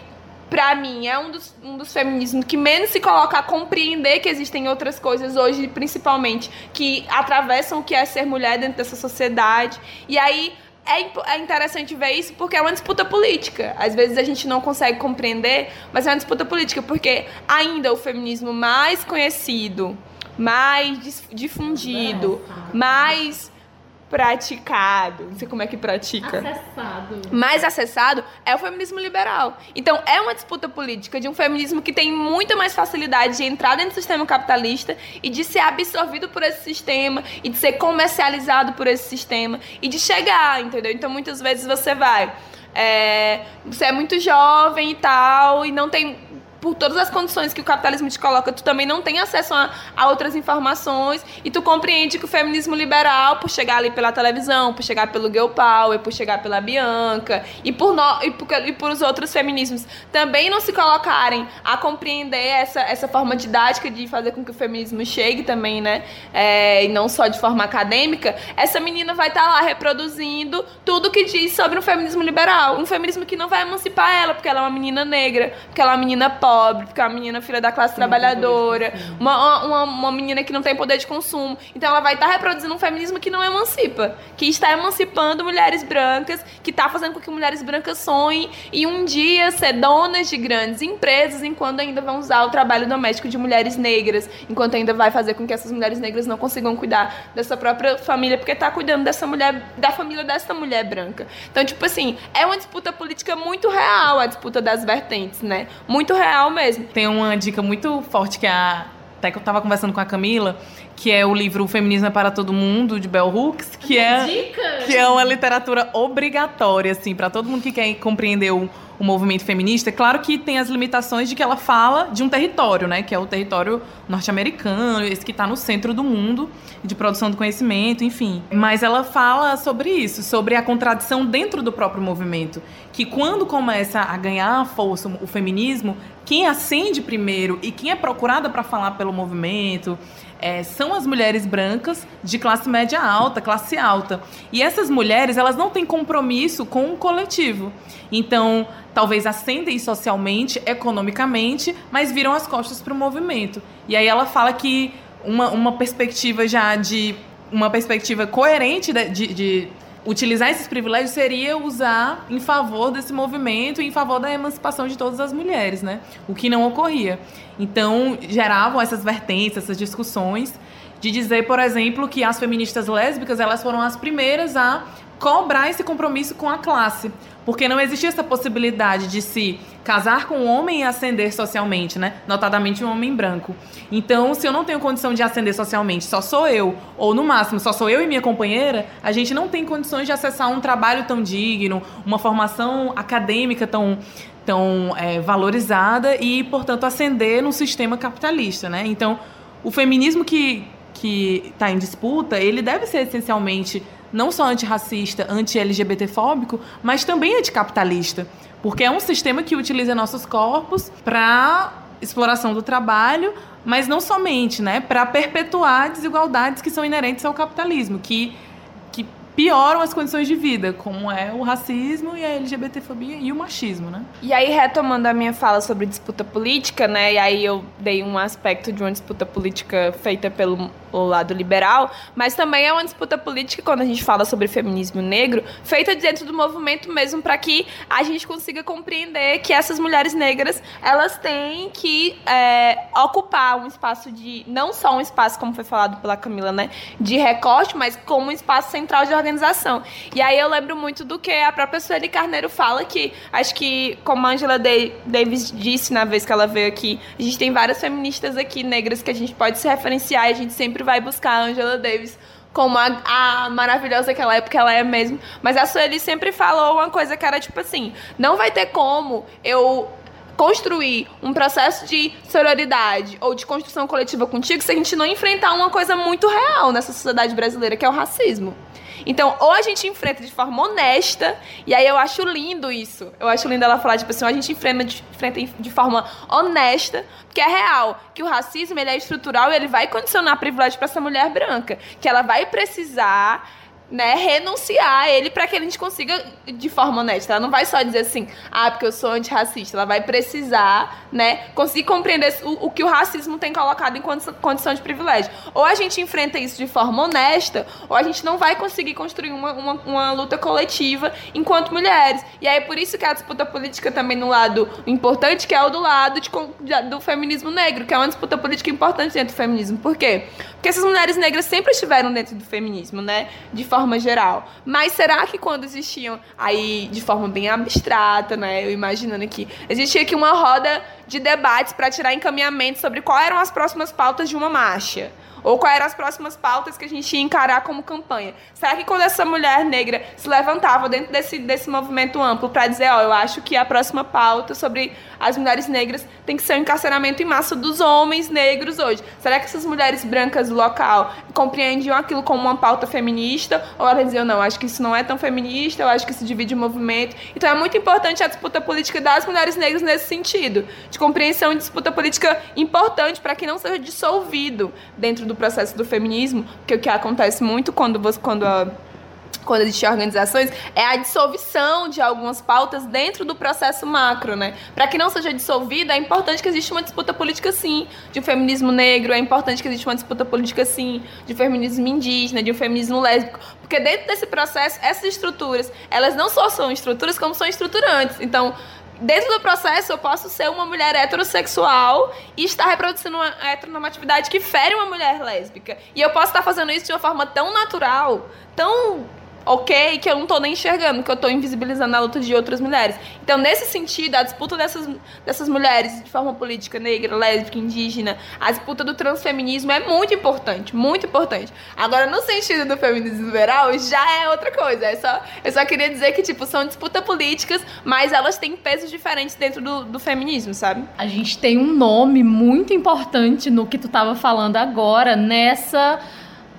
pra mim, é um dos, um dos feminismos que menos se coloca a compreender que existem outras coisas hoje, principalmente, que atravessam o que é ser mulher dentro dessa sociedade. E aí é, é interessante ver isso porque é uma disputa política. Às vezes a gente não consegue compreender, mas é uma disputa política, porque ainda o feminismo mais conhecido, mais difundido, mais praticado, não sei como é que pratica. Acessado. mais acessado é o feminismo liberal. Então, é uma disputa política de um feminismo que tem muita mais facilidade de entrar dentro do sistema capitalista e de ser absorvido por esse sistema e de ser comercializado por esse sistema e de chegar, entendeu? Então, muitas vezes você vai. é, você é muito jovem e tal, e não tem por todas as condições que o capitalismo te coloca, tu também não tem acesso a, a outras informações e tu compreende que o feminismo liberal, por chegar ali pela televisão, por chegar pelo Girl Power, por chegar pela Bianca e por, no, e por, e por os outros feminismos também não se colocarem a compreender essa, essa forma didática de fazer com que o feminismo chegue também, né? É, e não só de forma acadêmica, essa menina vai estar lá reproduzindo tudo que diz sobre o feminismo liberal. Um feminismo que não vai emancipar ela, porque ela é uma menina negra, porque ela é uma menina pobre, porque é uma menina filha da classe trabalhadora, uma, uma, uma menina que não tem poder de consumo. Então ela vai estar reproduzindo um feminismo que não emancipa, que está emancipando mulheres brancas, que está fazendo com que mulheres brancas sonhem e um dia ser donas de grandes empresas, enquanto ainda vão usar o trabalho doméstico de mulheres negras, enquanto ainda vai fazer com que essas mulheres negras não consigam cuidar dessa própria família, porque está cuidando dessa mulher, da família dessa mulher branca. Então, tipo assim, é uma disputa política muito real, a disputa das vertentes, né? Muito real mesmo. Tem uma dica muito forte que a. Até que eu tava conversando com a Camila, que é o livro Feminismo é para Todo Mundo, de Bell Hooks, que é, que é uma literatura obrigatória, assim, para todo mundo que quer compreender o, o movimento feminista. Claro que tem as limitações de que ela fala de um território, né? Que é o território norte-americano, esse que está no centro do mundo, de produção do conhecimento, enfim. Mas ela fala sobre isso, sobre a contradição dentro do próprio movimento. Que quando começa a ganhar força o feminismo, quem acende primeiro e quem é procurada para falar pelo movimento é, são as mulheres brancas de classe média alta, classe alta. E essas mulheres, elas não têm compromisso com o coletivo. Então, talvez ascendem socialmente, economicamente, mas viram as costas para o movimento. E aí ela fala que uma, uma perspectiva já de. Uma perspectiva coerente de, de, de utilizar esses privilégios seria usar em favor desse movimento em favor da emancipação de todas as mulheres, né? O que não ocorria. Então, geravam essas vertentes, essas discussões de dizer, por exemplo, que as feministas lésbicas, elas foram as primeiras a cobrar esse compromisso com a classe, porque não existia essa possibilidade de se casar com um homem e ascender socialmente, né? Notadamente um homem branco. Então, se eu não tenho condição de ascender socialmente, só sou eu, ou no máximo só sou eu e minha companheira, a gente não tem condições de acessar um trabalho tão digno, uma formação acadêmica tão tão é, valorizada e, portanto, ascender no sistema capitalista, né? Então, o feminismo que que está em disputa, ele deve ser essencialmente não só antirracista, anti-LGBTfóbico, mas também anticapitalista. Porque é um sistema que utiliza nossos corpos para exploração do trabalho, mas não somente, né? Para perpetuar desigualdades que são inerentes ao capitalismo, que, que pioram as condições de vida, como é o racismo e a LGBTfobia e o machismo, né? E aí, retomando a minha fala sobre disputa política, né? E aí eu dei um aspecto de uma disputa política feita pelo o lado liberal, mas também é uma disputa política quando a gente fala sobre feminismo negro, feita dentro do movimento mesmo para que a gente consiga compreender que essas mulheres negras elas têm que é, ocupar um espaço de não só um espaço como foi falado pela Camila, né, de recorte, mas como um espaço central de organização. E aí eu lembro muito do que a própria Sueli Carneiro fala que acho que como a Angela Davis disse na vez que ela veio aqui, a gente tem várias feministas aqui negras que a gente pode se referenciar e a gente sempre vai buscar a Angela Davis como a, a, maravilhosa que ela é, porque ela é mesmo. Mas a Sueli sempre falou uma coisa que era tipo assim: não vai ter como eu construir um processo de sororidade ou de construção coletiva contigo se a gente não enfrentar uma coisa muito real nessa sociedade brasileira, que é o racismo. Então, ou a gente enfrenta de forma honesta, e aí eu acho lindo isso. Eu acho lindo ela falar, tipo assim, a gente enfrenta de, enfrenta de forma honesta, porque é real que o racismo ele é estrutural e ele vai condicionar privilégio para essa mulher branca, que ela vai precisar né, renunciar a ele para que a gente consiga de forma honesta. Ela não vai só dizer assim, ah, porque eu sou antirracista. Ela vai precisar, né, conseguir compreender o, o que o racismo tem colocado em condição de privilégio. Ou a gente enfrenta isso de forma honesta, ou a gente não vai conseguir construir uma, uma, uma luta coletiva enquanto mulheres. E aí é por isso que a disputa política também no lado importante, que é o do lado de, do feminismo negro, que é uma disputa política importante dentro do feminismo. Por quê? Porque essas mulheres negras sempre estiveram dentro do feminismo, né, de forma forma geral. Mas será que quando existiam aí de forma bem abstrata, né? Eu imaginando aqui, existia aqui uma roda de debates para tirar encaminhamento sobre quais eram as próximas pautas de uma marcha? Ou quais eram as próximas pautas que a gente ia encarar como campanha? Será que quando essa mulher negra se levantava dentro desse, desse movimento amplo para dizer, ó, eu acho que a próxima pauta sobre as mulheres negras tem que ser o encarceramento em massa dos homens negros hoje? Será que essas mulheres brancas do local compreendiam aquilo como uma pauta feminista? Ou elas diziam, não, acho que isso não é tão feminista, eu acho que isso divide o movimento. Então é muito importante a disputa política das mulheres negras nesse sentido, de compreensão e disputa política importante para que não seja dissolvido dentro do processo do feminismo, porque o que acontece muito quando, você, quando a quando existem organizações, é a dissolução de algumas pautas dentro do processo macro, né? Para que não seja dissolvida, é importante que exista uma disputa política, sim, de um feminismo negro, é importante que exista uma disputa política, sim, de um feminismo indígena, de um feminismo lésbico, porque dentro desse processo, essas estruturas, elas não só são estruturas, como são estruturantes. Então, dentro do processo, eu posso ser uma mulher heterossexual e estar reproduzindo uma heteronormatividade que fere uma mulher lésbica. E eu posso estar fazendo isso de uma forma tão natural, tão ok que eu não tô nem enxergando, que eu tô invisibilizando a luta de outras mulheres. Então, nesse sentido, a disputa dessas, dessas mulheres de forma política, negra, lésbica, indígena, a disputa do transfeminismo é muito importante, muito importante. Agora, no sentido do feminismo liberal, já é outra coisa. É só, eu só queria dizer que, tipo, são disputas políticas, mas elas têm pesos diferentes dentro do, do feminismo, sabe? A gente tem um nome muito importante no que tu tava falando agora, nessa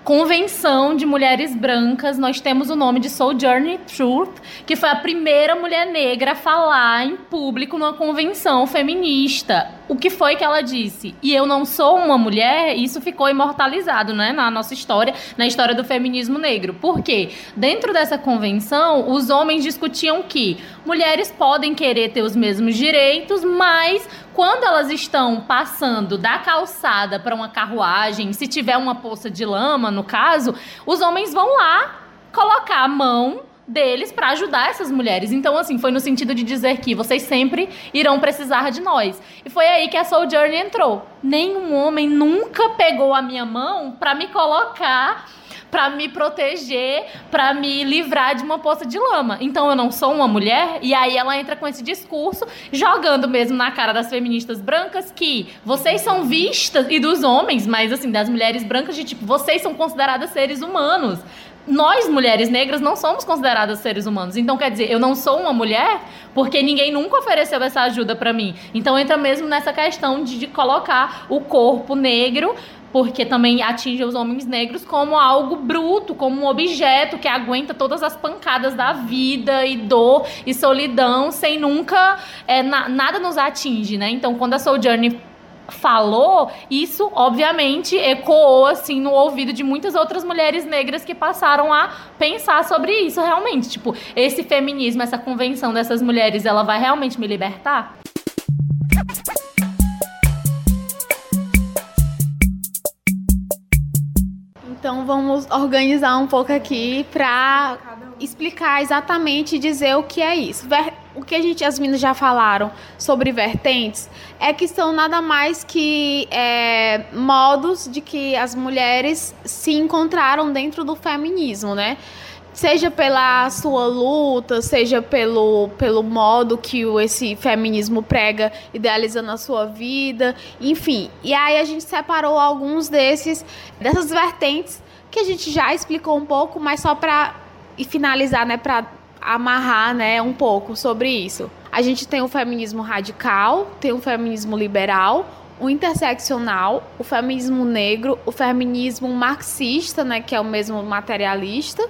convenção de mulheres brancas, nós temos o nome de Sojourner Truth, que foi a primeira mulher negra a falar em público numa convenção feminista. O que foi que ela disse? E eu não sou uma mulher, isso ficou imortalizado, né, na nossa história, na história do feminismo negro. Por quê? Dentro dessa convenção, os homens discutiam que mulheres podem querer ter os mesmos direitos, mas quando elas estão passando da calçada para uma carruagem, se tiver uma poça de lama, no caso, os homens vão lá colocar a mão deles para ajudar essas mulheres. Então, assim, foi no sentido de dizer que vocês sempre irão precisar de nós. E foi aí que a Soul Journey entrou. Nenhum homem nunca pegou a minha mão para me colocar para me proteger, para me livrar de uma poça de lama. Então eu não sou uma mulher e aí ela entra com esse discurso jogando mesmo na cara das feministas brancas que vocês são vistas e dos homens, mas assim, das mulheres brancas de tipo, vocês são consideradas seres humanos nós, mulheres negras, não somos consideradas seres humanos. Então, quer dizer, eu não sou uma mulher porque ninguém nunca ofereceu essa ajuda para mim. Então, entra mesmo nessa questão de, de colocar o corpo negro porque também atinge os homens negros como algo bruto, como um objeto que aguenta todas as pancadas da vida e dor e solidão sem nunca é, na, nada nos atinge, né? Então, quando a Sojourner falou, isso obviamente ecoou assim no ouvido de muitas outras mulheres negras que passaram a pensar sobre isso realmente, tipo, esse feminismo, essa convenção dessas mulheres, ela vai realmente me libertar? Então vamos organizar um pouco aqui para explicar exatamente e dizer o que é isso. O que a gente, as meninas já falaram sobre vertentes é que são nada mais que é, modos de que as mulheres se encontraram dentro do feminismo, né? seja pela sua luta, seja pelo, pelo modo que o, esse feminismo prega idealizando a sua vida, enfim. E aí a gente separou alguns desses dessas vertentes que a gente já explicou um pouco, mas só para finalizar, né, para amarrar, né, um pouco sobre isso. A gente tem o feminismo radical, tem o feminismo liberal, o interseccional, o feminismo negro, o feminismo marxista, né, que é o mesmo materialista,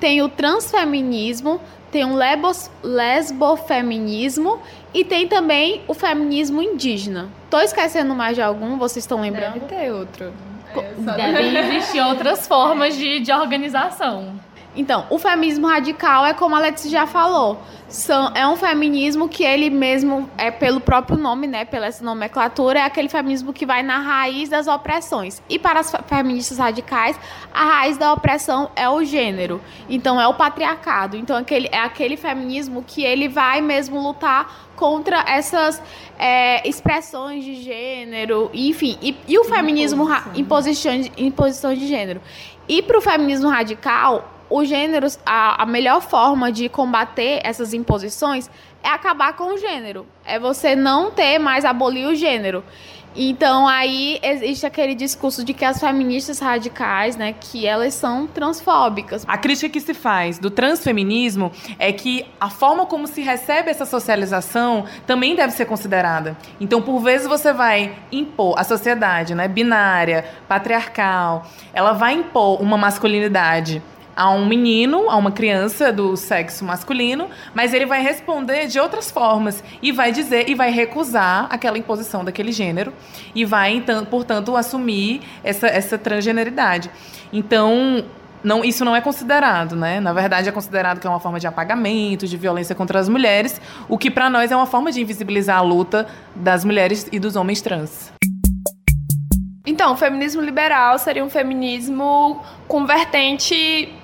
tem o transfeminismo, tem o lebos, lesbofeminismo e tem também o feminismo indígena. Tô esquecendo mais de algum? Vocês estão lembrando? Deve ter outro. Devem existir outras formas de, de organização. Então, o feminismo radical é como a Letícia já falou. São, é um feminismo que ele mesmo, é pelo próprio nome, né, pela essa nomenclatura, é aquele feminismo que vai na raiz das opressões. E para as feministas radicais, a raiz da opressão é o gênero. Então, é o patriarcado. Então, aquele, é aquele feminismo que ele vai mesmo lutar contra essas é, expressões de gênero, enfim. E, e o feminismo imposição. Imposição, imposição de gênero. E para o feminismo radical, o gênero, a, a melhor forma de combater essas imposições é acabar com o gênero. É você não ter mais abolir o gênero. Então aí existe aquele discurso de que as feministas radicais, né, que elas são transfóbicas. A crítica que se faz do transfeminismo é que a forma como se recebe essa socialização também deve ser considerada. Então, por vezes você vai impor a sociedade, né, binária, patriarcal, ela vai impor uma masculinidade a um menino, a uma criança do sexo masculino, mas ele vai responder de outras formas e vai dizer e vai recusar aquela imposição daquele gênero e vai, então, portanto, assumir essa, essa transgeneridade. Então, não, isso não é considerado, né? Na verdade, é considerado que é uma forma de apagamento, de violência contra as mulheres, o que para nós é uma forma de invisibilizar a luta das mulheres e dos homens trans. Então, o feminismo liberal seria um feminismo com vertente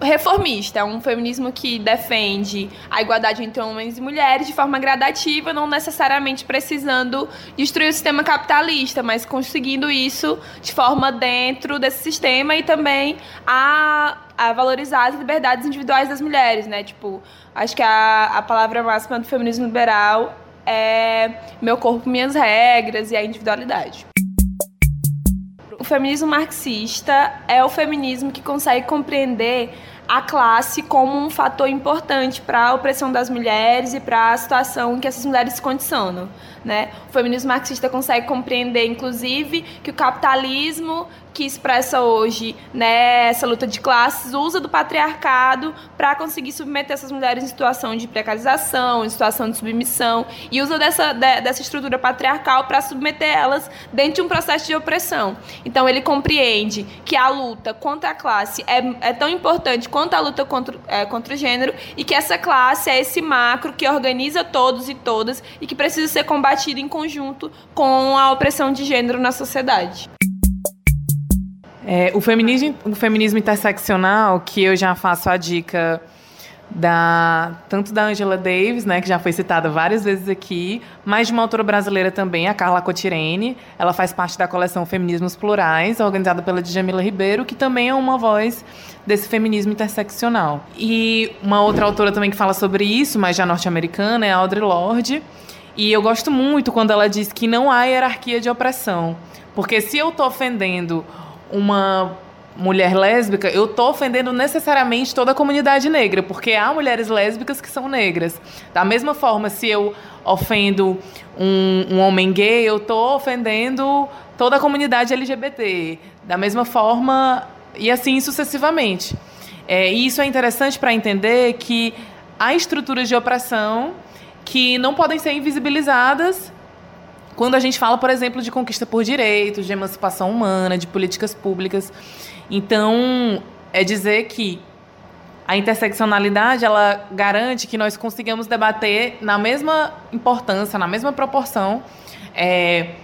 reformista, é um feminismo que defende a igualdade entre homens e mulheres de forma gradativa, não necessariamente precisando destruir o sistema capitalista, mas conseguindo isso de forma dentro desse sistema e também a, a valorizar as liberdades individuais das mulheres, né? Tipo, acho que a, a palavra máxima do feminismo liberal é meu corpo, minhas regras e a individualidade. O feminismo marxista é o feminismo que consegue compreender a classe como um fator importante para a opressão das mulheres e para a situação em que essas mulheres se condicionam. Né? O feminismo marxista consegue compreender, inclusive, que o capitalismo que expressa hoje né, essa luta de classes usa do patriarcado para conseguir submeter essas mulheres em situação de precarização, em situação de submissão, e usa dessa, de, dessa estrutura patriarcal para submeter elas dentro de um processo de opressão. Então, ele compreende que a luta contra a classe é, é tão importante quanto a luta contra, é, contra o gênero e que essa classe é esse macro que organiza todos e todas e que precisa ser combatido em conjunto com a opressão de gênero na sociedade. É, o, feminismo, o feminismo interseccional, que eu já faço a dica da tanto da Angela Davis, né, que já foi citada várias vezes aqui, mas de uma autora brasileira também, a Carla Cotirene. Ela faz parte da coleção Feminismos Plurais, organizada pela Djamila Ribeiro, que também é uma voz desse feminismo interseccional. E uma outra autora também que fala sobre isso, mas já norte-americana, é a Audre Lorde. E eu gosto muito quando ela diz que não há hierarquia de opressão. Porque se eu estou ofendendo uma mulher lésbica, eu estou ofendendo necessariamente toda a comunidade negra, porque há mulheres lésbicas que são negras. Da mesma forma, se eu ofendo um, um homem gay, eu estou ofendendo toda a comunidade LGBT. Da mesma forma, e assim sucessivamente. É, e isso é interessante para entender que há estruturas de opressão que não podem ser invisibilizadas quando a gente fala, por exemplo, de conquista por direitos, de emancipação humana, de políticas públicas. Então, é dizer que a interseccionalidade ela garante que nós consigamos debater na mesma importância, na mesma proporção, é,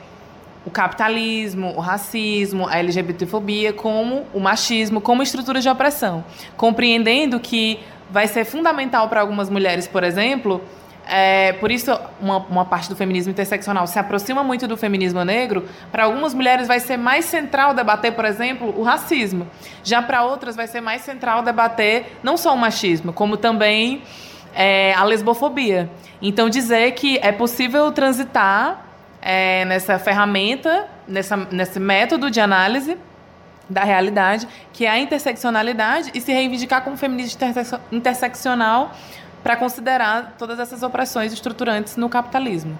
o capitalismo, o racismo, a LGBTfobia, como o machismo, como estruturas de opressão, compreendendo que vai ser fundamental para algumas mulheres, por exemplo, é, por isso, uma, uma, parte do feminismo interseccional se aproxima muito do feminismo negro. Para algumas mulheres, vai ser mais central debater, por exemplo, o racismo. Já para outras, vai ser mais central debater não só o machismo, como também é, a lesbofobia. Então, dizer que é possível transitar é, nessa ferramenta, nessa, nesse método de análise da realidade, que é a interseccionalidade, e se reivindicar como feminismo interseccional para considerar todas essas opressões estruturantes no capitalismo.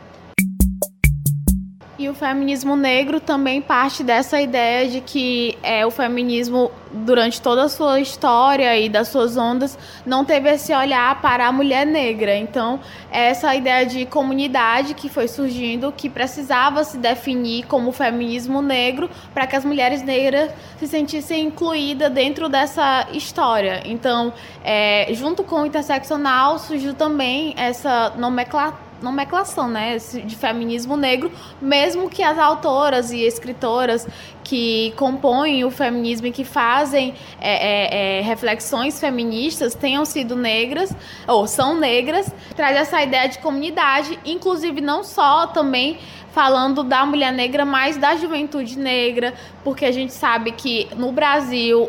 E o feminismo negro também parte dessa ideia de que é, o feminismo, durante toda a sua história e das suas ondas, não teve esse olhar para a mulher negra. Então, essa ideia de comunidade que foi surgindo, que precisava se definir como feminismo negro para que as mulheres negras se sentissem incluídas dentro dessa história. Então, é, junto com o interseccional, surgiu também essa nomenclatura nomenclação, né, de feminismo negro, mesmo que as autoras e escritoras que compõem o feminismo e que fazem é, é, é, reflexões feministas tenham sido negras ou são negras, traz essa ideia de comunidade, inclusive não só também falando da mulher negra, mas da juventude negra, porque a gente sabe que no Brasil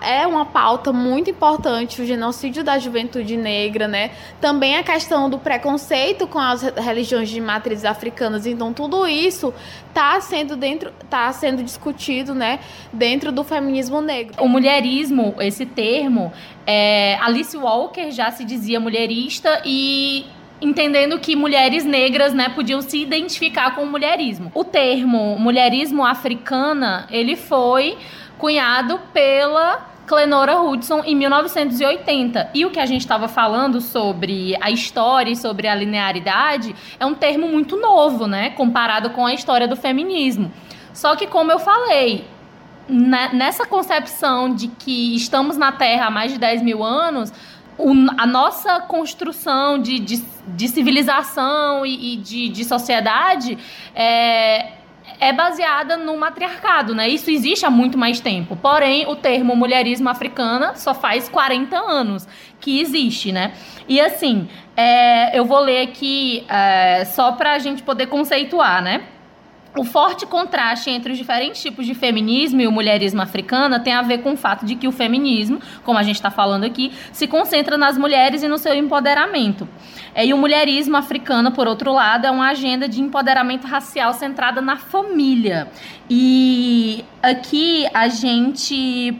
é uma pauta muito importante o genocídio da juventude negra, né? Também a questão do preconceito com as religiões de matrizes africanas. Então tudo isso está sendo dentro, tá sendo discutido, né, dentro do feminismo negro. O mulherismo, esse termo, é, Alice Walker já se dizia mulherista e entendendo que mulheres negras, né, podiam se identificar com o mulherismo. O termo mulherismo africana, ele foi cunhado pela Clenora Hudson em 1980. E o que a gente estava falando sobre a história e sobre a linearidade é um termo muito novo, né, comparado com a história do feminismo. Só que, como eu falei, nessa concepção de que estamos na Terra há mais de 10 mil anos, a nossa construção de, de, de civilização e, e de, de, sociedade é, é baseada no matriarcado, né? Isso existe há muito mais tempo. Porém, o termo mulherismo africana só faz 40 anos que existe, né? E assim, é, eu vou ler aqui é, só para a gente poder conceituar, né? O forte contraste entre os diferentes tipos de feminismo e o mulherismo africana tem a ver com o fato de que o feminismo, como a gente está falando aqui, se concentra nas mulheres e no seu empoderamento. É, e o mulherismo africano, por outro lado, é uma agenda de empoderamento racial centrada na família. E aqui a gente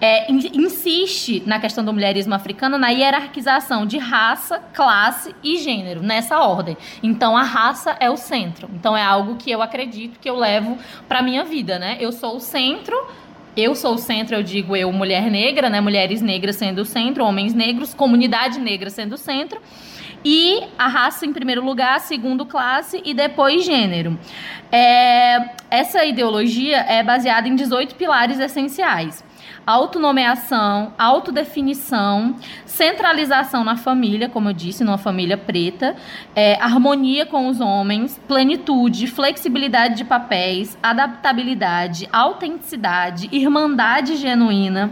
é, insiste na questão do mulherismo africano na hierarquização de raça, classe e gênero, nessa ordem. Então a raça é o centro. Então é algo que eu acredito que eu levo para minha vida, né? Eu sou o centro eu sou o centro, eu digo eu, mulher negra, né? Mulheres negras sendo o centro, homens negros, comunidade negra sendo o centro. E a raça em primeiro lugar, segundo classe e depois gênero. É, essa ideologia é baseada em 18 pilares essenciais autonomeação, autodefinição, centralização na família, como eu disse, numa família preta, é, harmonia com os homens, plenitude, flexibilidade de papéis, adaptabilidade, autenticidade, irmandade genuína.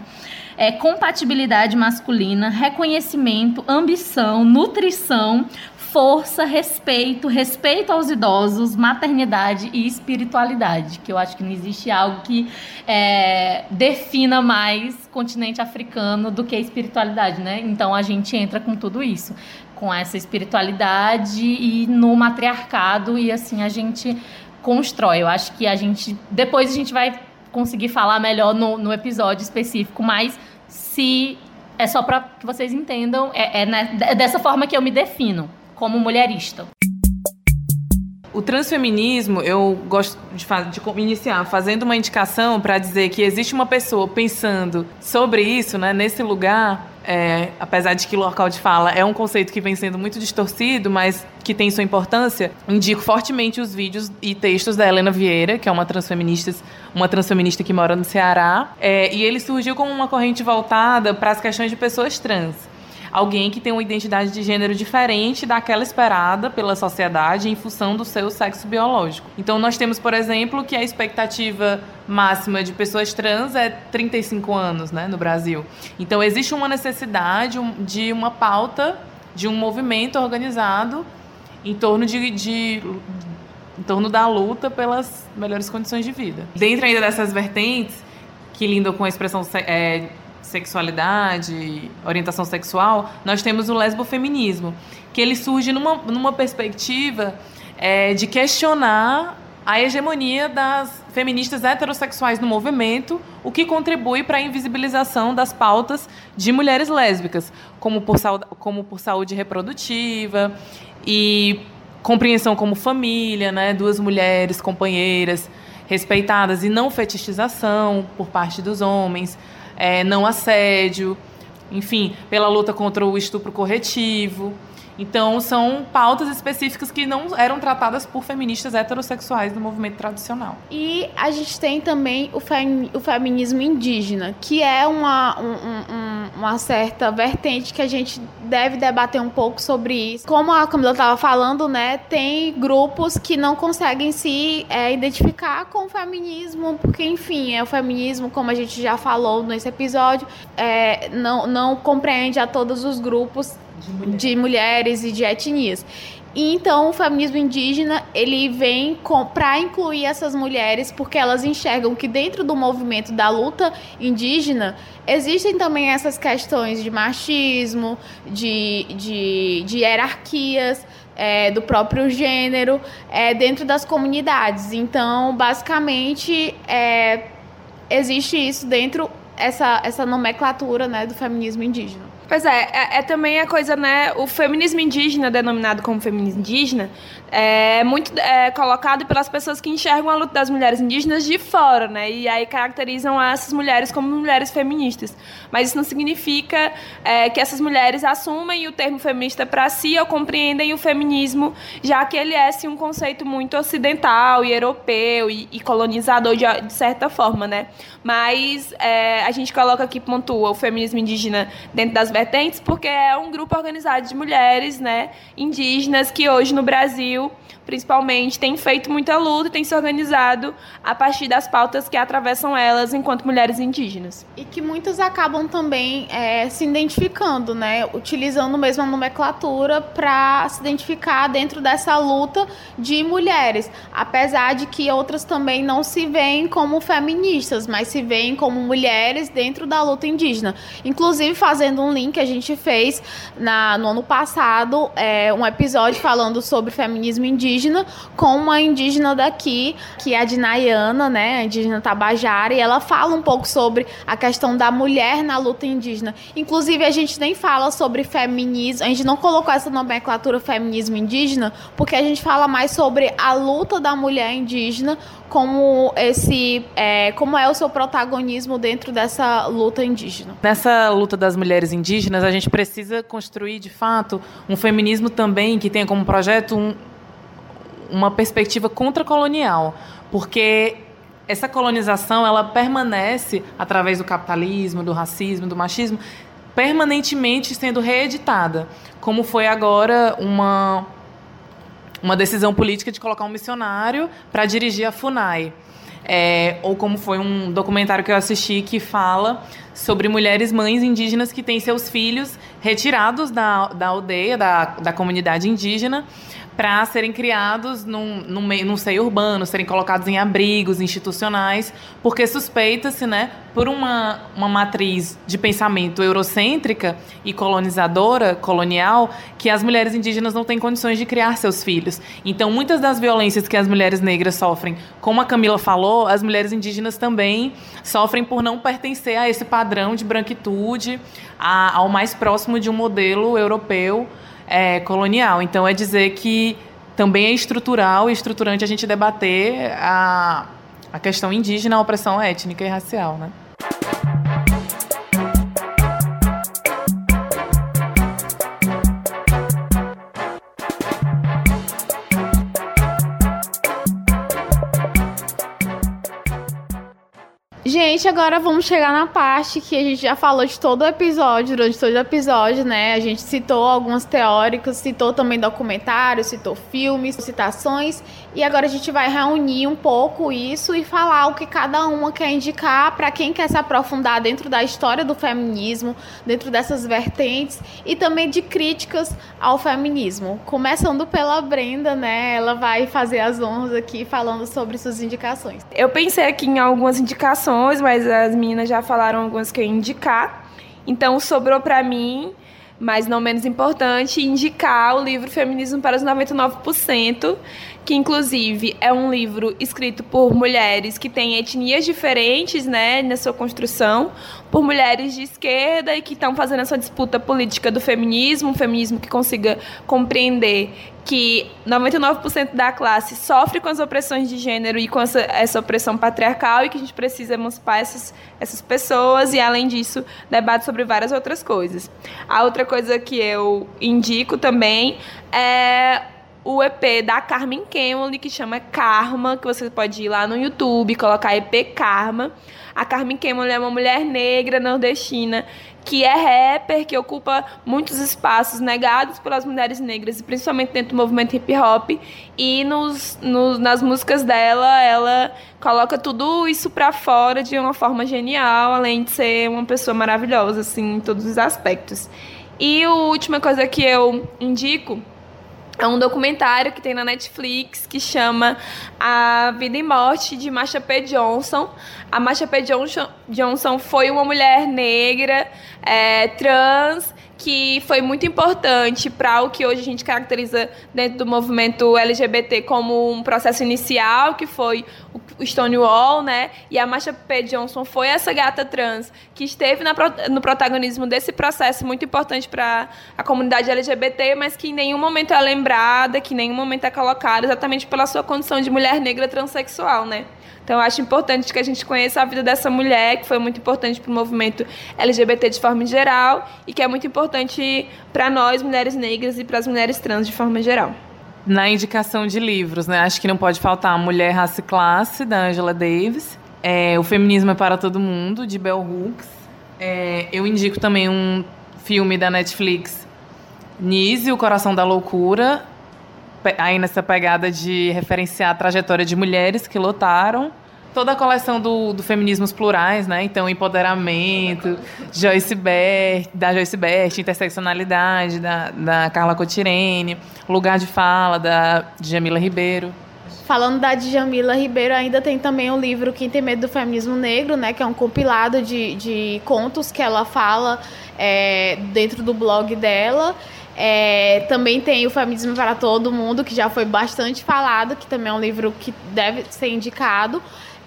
É, compatibilidade masculina, reconhecimento, ambição, nutrição, força, respeito, respeito aos idosos, maternidade e espiritualidade, que eu acho que não existe algo que é, defina mais continente africano do que a espiritualidade, né? Então a gente entra com tudo isso, com essa espiritualidade e no matriarcado e assim a gente constrói. Eu acho que a gente depois a gente vai conseguir falar melhor no, no episódio específico, mas se é só para que vocês entendam, é, é, né, é dessa forma que eu me defino como mulherista. O transfeminismo, eu gosto de, de iniciar fazendo uma indicação para dizer que existe uma pessoa pensando sobre isso, né, nesse lugar, é, apesar de que o local de fala é um conceito que vem sendo muito distorcido, mas que tem sua importância, indico fortemente os vídeos e textos da Helena Vieira, que é uma transfeminista, uma transfeminista que mora no Ceará, é, e ele surgiu como uma corrente voltada para as questões de pessoas trans alguém que tem uma identidade de gênero diferente daquela esperada pela sociedade em função do seu sexo biológico. Então, nós temos, por exemplo, que a expectativa máxima de pessoas trans é 35 anos né, no Brasil. Então, existe uma necessidade de uma pauta, de um movimento organizado em torno de, de em torno da luta pelas melhores condições de vida. Dentro ainda dessas vertentes que lidam com a expressão é, sexualidade, orientação sexual, nós temos o lesbofeminismo, que ele surge numa, numa perspectiva é, de questionar a hegemonia das feministas heterossexuais no movimento, o que contribui para a invisibilização das pautas de mulheres lésbicas, como por, como por saúde reprodutiva e compreensão como família, né, duas mulheres companheiras respeitadas e não fetichização por parte dos homens é, não assédio, enfim, pela luta contra o estupro corretivo. Então, são pautas específicas que não eram tratadas por feministas heterossexuais no movimento tradicional. E a gente tem também o, fem, o feminismo indígena, que é uma, um, um, uma certa vertente que a gente deve debater um pouco sobre isso. Como a Camila estava falando, né, tem grupos que não conseguem se é, identificar com o feminismo, porque, enfim, é o feminismo, como a gente já falou nesse episódio, é, não, não compreende a todos os grupos de, mulher. de mulheres e de etnias. E então o feminismo indígena ele vem para incluir essas mulheres porque elas enxergam que dentro do movimento da luta indígena existem também essas questões de machismo, de, de, de hierarquias. É, do próprio gênero é, dentro das comunidades. Então, basicamente, é, existe isso dentro essa, essa nomenclatura né, do feminismo indígena. Pois é, é, é, também a coisa, né? O feminismo indígena, denominado como feminismo indígena, é muito é, colocado pelas pessoas que enxergam a luta das mulheres indígenas de fora, né? E aí caracterizam essas mulheres como mulheres feministas. Mas isso não significa é, que essas mulheres assumem o termo feminista para si ou compreendem o feminismo, já que ele é sim, um conceito muito ocidental e europeu e, e colonizador de, de, certa forma, né? Mas é, a gente coloca aqui, pontua o feminismo indígena dentro das porque é um grupo organizado de mulheres, né, indígenas que hoje no Brasil, principalmente, tem feito muita luta e tem se organizado a partir das pautas que atravessam elas enquanto mulheres indígenas. E que muitas acabam também é, se identificando, né, utilizando mesmo a nomenclatura para se identificar dentro dessa luta de mulheres, apesar de que outras também não se veem como feministas, mas se veem como mulheres dentro da luta indígena. Inclusive fazendo um link a gente fez na, no ano passado, é, um episódio falando sobre feminismo indígena com uma indígena daqui, que é a Dinayana, né, a indígena Tabajara, e ela fala um pouco sobre a questão da mulher na luta indígena. Inclusive, a gente nem fala sobre feminismo, a gente não colocou essa nomenclatura feminismo indígena, porque a gente fala mais sobre a luta da mulher indígena como esse é, como é o seu protagonismo dentro dessa luta indígena. Nessa luta das mulheres indígenas, a gente precisa construir de fato um feminismo também que tenha como projeto um, uma perspectiva contracolonial, porque essa colonização ela permanece através do capitalismo, do racismo, do machismo, permanentemente sendo reeditada, como foi agora uma uma decisão política de colocar um missionário para dirigir a FUNAI. É, ou como foi um documentário que eu assisti que fala sobre mulheres mães indígenas que têm seus filhos retirados da, da aldeia, da, da comunidade indígena, para serem criados num, num, meio, num seio urbano, serem colocados em abrigos institucionais, porque suspeita-se, né, por uma, uma matriz de pensamento eurocêntrica e colonizadora, colonial, que as mulheres indígenas não têm condições de criar seus filhos. Então, muitas das violências que as mulheres negras sofrem, como a Camila falou, as mulheres indígenas também sofrem por não pertencer a esse padrão de branquitude, a, ao mais próximo de um modelo europeu é, colonial. Então, é dizer que também é estrutural e estruturante a gente debater a, a questão indígena, a opressão étnica e racial, né? Gente, agora vamos chegar na parte que a gente já falou de todo o episódio, durante todo o episódio, né? A gente citou alguns teóricos, citou também documentários, citou filmes, citações, e agora a gente vai reunir um pouco isso e falar o que cada uma quer indicar para quem quer se aprofundar dentro da história do feminismo, dentro dessas vertentes e também de críticas ao feminismo. Começando pela Brenda, né? Ela vai fazer as honras aqui falando sobre suas indicações. Eu pensei aqui em algumas indicações mas as meninas já falaram algumas que eu ia indicar. Então sobrou para mim, mas não menos importante, indicar o livro Feminismo para os 99%, que inclusive é um livro escrito por mulheres que têm etnias diferentes, né, na sua construção, por mulheres de esquerda e que estão fazendo essa disputa política do feminismo, um feminismo que consiga compreender que 99% da classe sofre com as opressões de gênero e com essa, essa opressão patriarcal e que a gente precisa emancipar essas, essas pessoas e, além disso, debate sobre várias outras coisas. A outra coisa que eu indico também é o EP da Carmen Kemley, que chama Karma, que você pode ir lá no YouTube, colocar EP Karma. A Carmen Kemley é uma mulher negra nordestina que é rapper, que ocupa muitos espaços negados pelas mulheres negras, principalmente dentro do movimento hip hop. E nos, nos nas músicas dela, ela coloca tudo isso pra fora de uma forma genial, além de ser uma pessoa maravilhosa, assim, em todos os aspectos. E a última coisa que eu indico é um documentário que tem na Netflix que chama A Vida e Morte de Marsha P. Johnson. A Marsha P. Johnson foi uma mulher negra, é, trans, que foi muito importante para o que hoje a gente caracteriza dentro do movimento LGBT como um processo inicial, que foi o Stonewall, né? E a Marsha P. Johnson foi essa gata trans que esteve na, no protagonismo desse processo muito importante para a comunidade LGBT, mas que em nenhum momento é lembrada, que em nenhum momento é colocada, exatamente pela sua condição de mulher negra transexual, né? Então, eu acho importante que a gente conheça a vida dessa mulher, que foi muito importante para o movimento LGBT de forma geral e que é muito importante para nós, mulheres negras, e para as mulheres trans de forma geral. Na indicação de livros, né? Acho que não pode faltar Mulher, Raça e Classe, da Angela Davis. É, o Feminismo é para Todo Mundo, de Bell Hooks. É, eu indico também um filme da Netflix, Nise, O Coração da Loucura, aí nessa pegada de referenciar a trajetória de mulheres que lutaram toda a coleção do, do Feminismos Plurais, né? Então, empoderamento, Joyce Bert, da Joyce Bert, interseccionalidade, da, da Carla Cotirene, lugar de fala, da Jamila Ribeiro. Falando da Djamila Ribeiro, ainda tem também o livro Quem Tem Medo do Feminismo Negro, né? Que é um compilado de, de contos que ela fala é, dentro do blog dela. É, também tem o Feminismo para Todo Mundo, que já foi bastante falado, que também é um livro que deve ser indicado.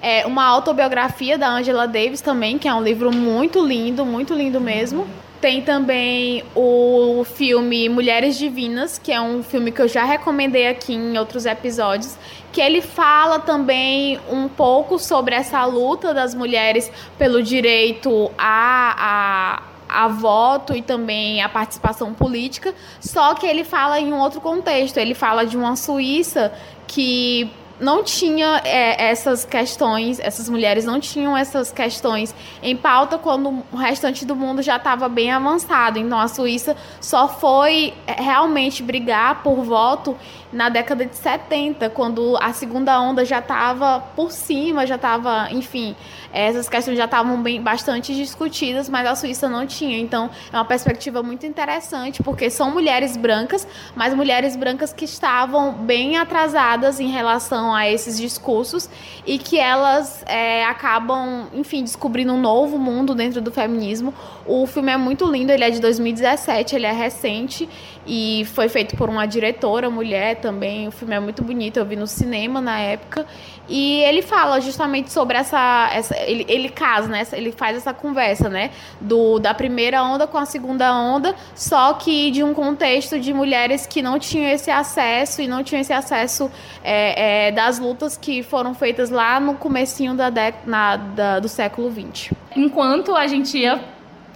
É uma autobiografia da Angela Davis também, que é um livro muito lindo, muito lindo mesmo. Tem também o filme Mulheres Divinas, que é um filme que eu já recomendei aqui em outros episódios, que ele fala também um pouco sobre essa luta das mulheres pelo direito a, a, a voto e também a participação política, só que ele fala em um outro contexto. Ele fala de uma Suíça que não tinha é, essas questões, essas mulheres não tinham essas questões em pauta quando o restante do mundo já estava bem avançado. Então a Suíça só foi é, realmente brigar por voto na década de 70, quando a segunda onda já estava por cima, já estava, enfim, essas questões já estavam bem bastante discutidas, mas a Suíça não tinha. Então, é uma perspectiva muito interessante, porque são mulheres brancas, mas mulheres brancas que estavam bem atrasadas em relação a esses discursos e que elas é, acabam, enfim, descobrindo um novo mundo dentro do feminismo. O filme é muito lindo, ele é de 2017, ele é recente e foi feito por uma diretora mulher também. O filme é muito bonito, eu vi no cinema na época. E ele fala justamente sobre essa. essa ele, ele casa, né? Ele faz essa conversa, né? Do, da primeira onda com a segunda onda, só que de um contexto de mulheres que não tinham esse acesso e não tinham esse acesso é, é, das lutas que foram feitas lá no comecinho da, na, da, do século XX. Enquanto a gente ia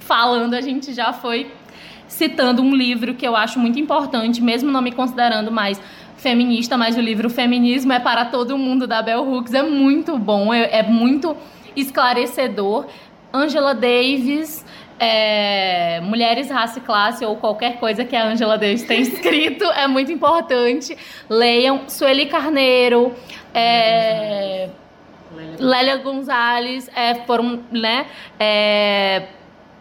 falando, a gente já foi citando um livro que eu acho muito importante, mesmo não me considerando mais feminista, mas o livro Feminismo é para todo mundo da Bell Hooks é muito bom, é, é muito esclarecedor. Angela Davis, é, Mulheres, Raça e Classe ou qualquer coisa que a Angela Davis tem escrito é muito importante. Leiam Sueli Carneiro, é, Lélia Gonzalez, é, foram, né? É,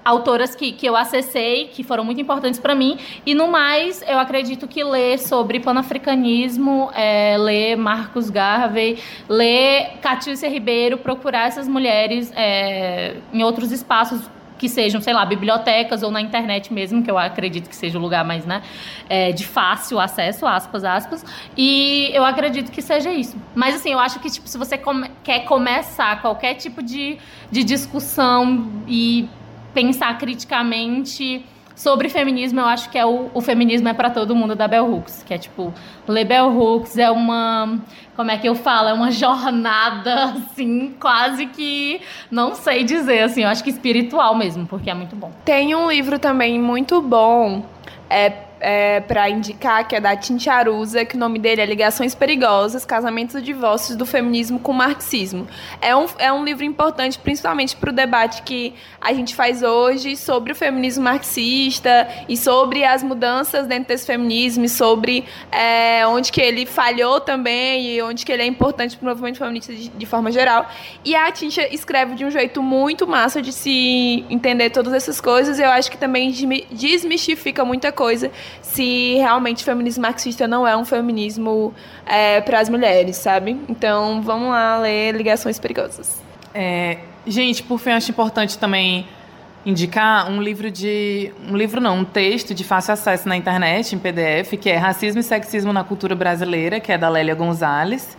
autoras que, que eu acessei, que foram muito importantes para mim. E no mais, eu acredito que ler sobre panafricanismo, é, ler Marcos Garvey, ler Catiúcia Ribeiro, procurar essas mulheres é, em outros espaços que sejam, sei lá, bibliotecas ou na internet mesmo, que eu acredito que seja o lugar mais, né, é, de fácil acesso, aspas, aspas, e eu acredito que seja isso. Mas, assim, eu acho que, tipo, se você come quer começar qualquer tipo de, de discussão e pensar criticamente sobre feminismo, eu acho que é o, o feminismo é para todo mundo da Bell Hooks, que é tipo, ler Bell Hooks é uma, como é que eu falo, é uma jornada assim, quase que não sei dizer assim, eu acho que espiritual mesmo, porque é muito bom. Tem um livro também muito bom, é é, para indicar, que é da Tincharusa, que o nome dele é Ligações Perigosas, Casamentos e Divórcios do Feminismo com o Marxismo. É um, é um livro importante, principalmente para o debate que a gente faz hoje sobre o feminismo marxista e sobre as mudanças dentro desse feminismo e sobre é, onde que ele falhou também e onde que ele é importante para o movimento feminista de, de, forma geral. E a Tincha escreve de um jeito muito massa de se entender todas essas coisas. Eu acho que também desmistifica muita coisa se realmente o feminismo marxista não é um feminismo é, para as mulheres, sabe? Então vamos lá ler Ligações Perigosas. É, gente, por fim, acho importante também indicar um livro de. Um livro não, um texto de fácil acesso na internet, em PDF, que é Racismo e Sexismo na Cultura Brasileira, que é da Lélia Gonzalez.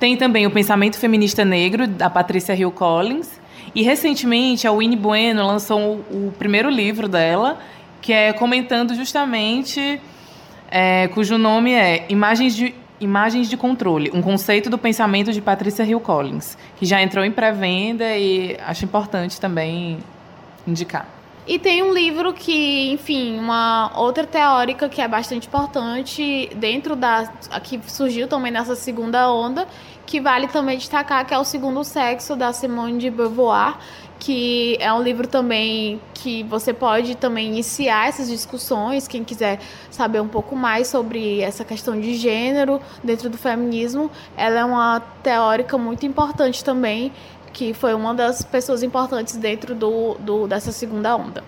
Tem também o Pensamento Feminista Negro, da Patrícia Hill Collins. E recentemente a Winnie Bueno lançou o primeiro livro dela, que é comentando justamente, é, cujo nome é Imagens de, Imagens de Controle, um conceito do pensamento de Patrícia Hill Collins, que já entrou em pré-venda e acho importante também indicar. E tem um livro que, enfim, uma outra teórica que é bastante importante dentro da. que surgiu também nessa segunda onda, que vale também destacar, que é o Segundo Sexo, da Simone de Beauvoir, que é um livro também que você pode também iniciar essas discussões, quem quiser saber um pouco mais sobre essa questão de gênero dentro do feminismo, ela é uma teórica muito importante também, que foi uma das pessoas importantes dentro do, do dessa segunda onda.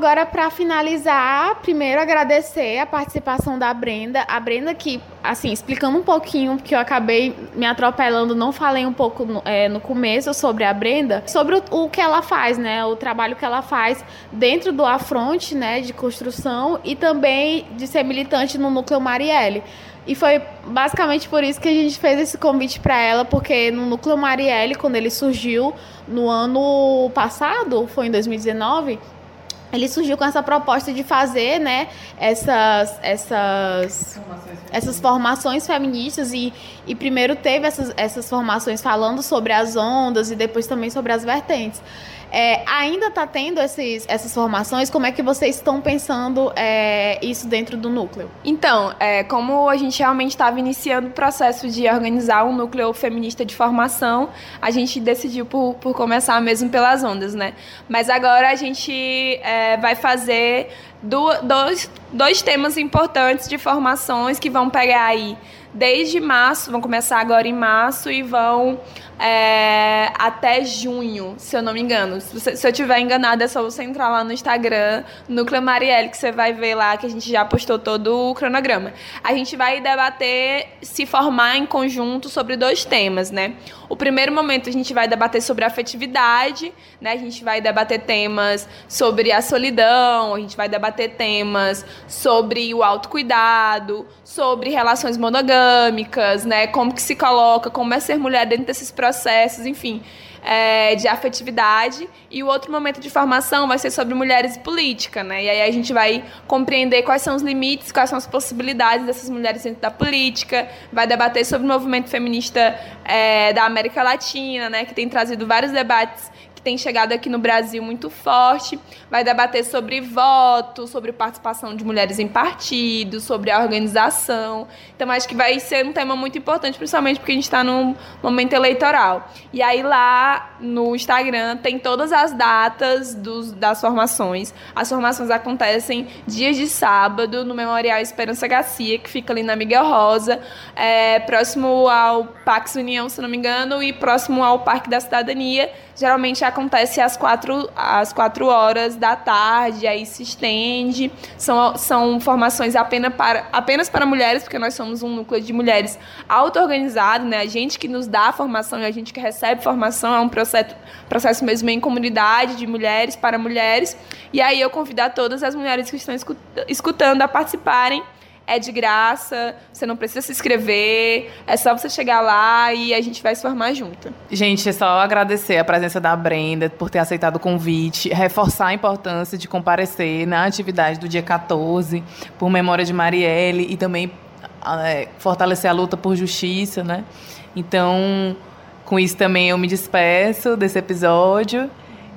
Agora para finalizar, primeiro agradecer a participação da Brenda. A Brenda que, assim, explicando um pouquinho, porque eu acabei me atropelando, não falei um pouco no, é, no começo sobre a Brenda, sobre o, o, que ela faz, né? O trabalho que ela faz dentro do Afronte, né, de construção e também de ser militante no Núcleo Marielle. E foi basicamente por isso que a gente fez esse convite para ela, porque no Núcleo Marielle, quando ele surgiu no ano passado, foi em 2019, ele surgiu com essa proposta de fazer né, essas, essas, formações essas formações feministas e, e primeiro teve essas, essas formações falando sobre as ondas e depois também sobre as vertentes. É, ainda está tendo esses, essas formações? Como é que vocês estão pensando é, isso dentro do núcleo? Então, é, como a gente realmente estava iniciando o processo de organizar um núcleo feminista de formação, a gente decidiu por, por começar mesmo pelas ondas, né? Mas agora a gente é, vai fazer do, dois, dois temas importantes de formações que vão pegar aí desde março, vão começar agora em março e vão é, até junho, se eu não me engano. Se, você, se eu tiver enganada, é só você entrar lá no Instagram, Núcleo Marielle, que você vai ver lá que a gente já postou todo o cronograma. A gente vai debater, se formar em conjunto sobre dois temas, né? O primeiro momento a gente vai debater sobre afetividade, né? A gente vai debater temas sobre a solidão, a gente vai debater temas sobre o autocuidado, sobre relações monogâmicas, né? Como que se coloca, como é ser mulher dentro desses processos, enfim é, de afetividade. E o outro momento de formação vai ser sobre mulheres e política, né? E aí a gente vai compreender quais são os limites, quais são as possibilidades dessas mulheres dentro da política, vai debater sobre o movimento feminista é, da América Latina, né? Que tem trazido vários debates que tem chegado aqui no Brasil muito forte. Vai debater sobre voto, sobre participação de mulheres em partidos, sobre a organização. Então, acho que vai ser um tema muito importante, principalmente porque a gente está num momento eleitoral. E aí, lá no Instagram, tem todas as datas dos, das formações. As formações acontecem dias de sábado, no Memorial Esperança Garcia, que fica ali na Miguel Rosa, é, próximo ao Pax União, se não me engano, e próximo ao Parque da Cidadania geralmente acontece às quatro, às quatro horas da tarde, aí se estende. São, são formações apenas para, apenas para mulheres, porque nós somos um núcleo de mulheres auto-organizado, né? A gente que nos dá a formação e a gente que recebe formação é um processo, processo mesmo em comunidade de mulheres para mulheres. E aí eu convido a todas as mulheres que estão escutando a participarem é de graça, você não precisa se inscrever, é só você chegar lá e a gente vai se formar junto. Gente, é só agradecer a presença da Brenda por ter aceitado o convite, reforçar a importância de comparecer na atividade do dia 14, por memória de Marielle e também é, fortalecer a luta por justiça, né? Então, Com isso também eu me despeço desse episódio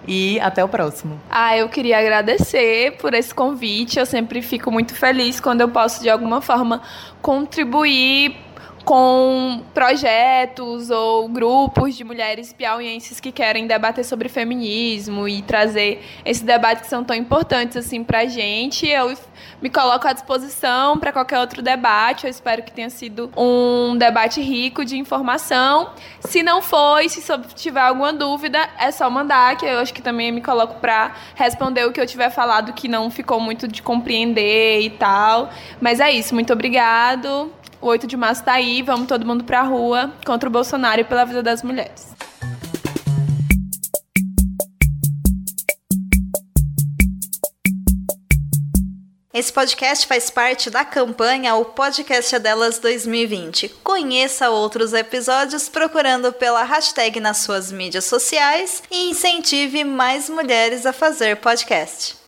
e até o próximo. Ah, eu queria agradecer por esse convite. Eu sempre fico muito feliz quando eu posso, de alguma forma, contribuir com projetos ou grupos de mulheres piauienses que querem debater sobre feminismo e trazer esse debate que são tão importantes assim pra gente. Eu me coloco à disposição para qualquer outro debate. Eu espero que tenha sido um debate rico de informação. Se não foi, se tiver alguma dúvida, é só mandar, que eu acho que também me coloco para responder o que eu tiver falado que não ficou muito de compreender e tal. Mas é isso, muito obrigado. O 8 de março tá aí, vamos todo mundo pra rua contra o Bolsonaro e pela vida das mulheres. Esse podcast faz parte da campanha O Podcast é Delas 2020. Conheça outros episódios procurando pela hashtag nas suas mídias sociais e incentive mais mulheres a fazer podcast.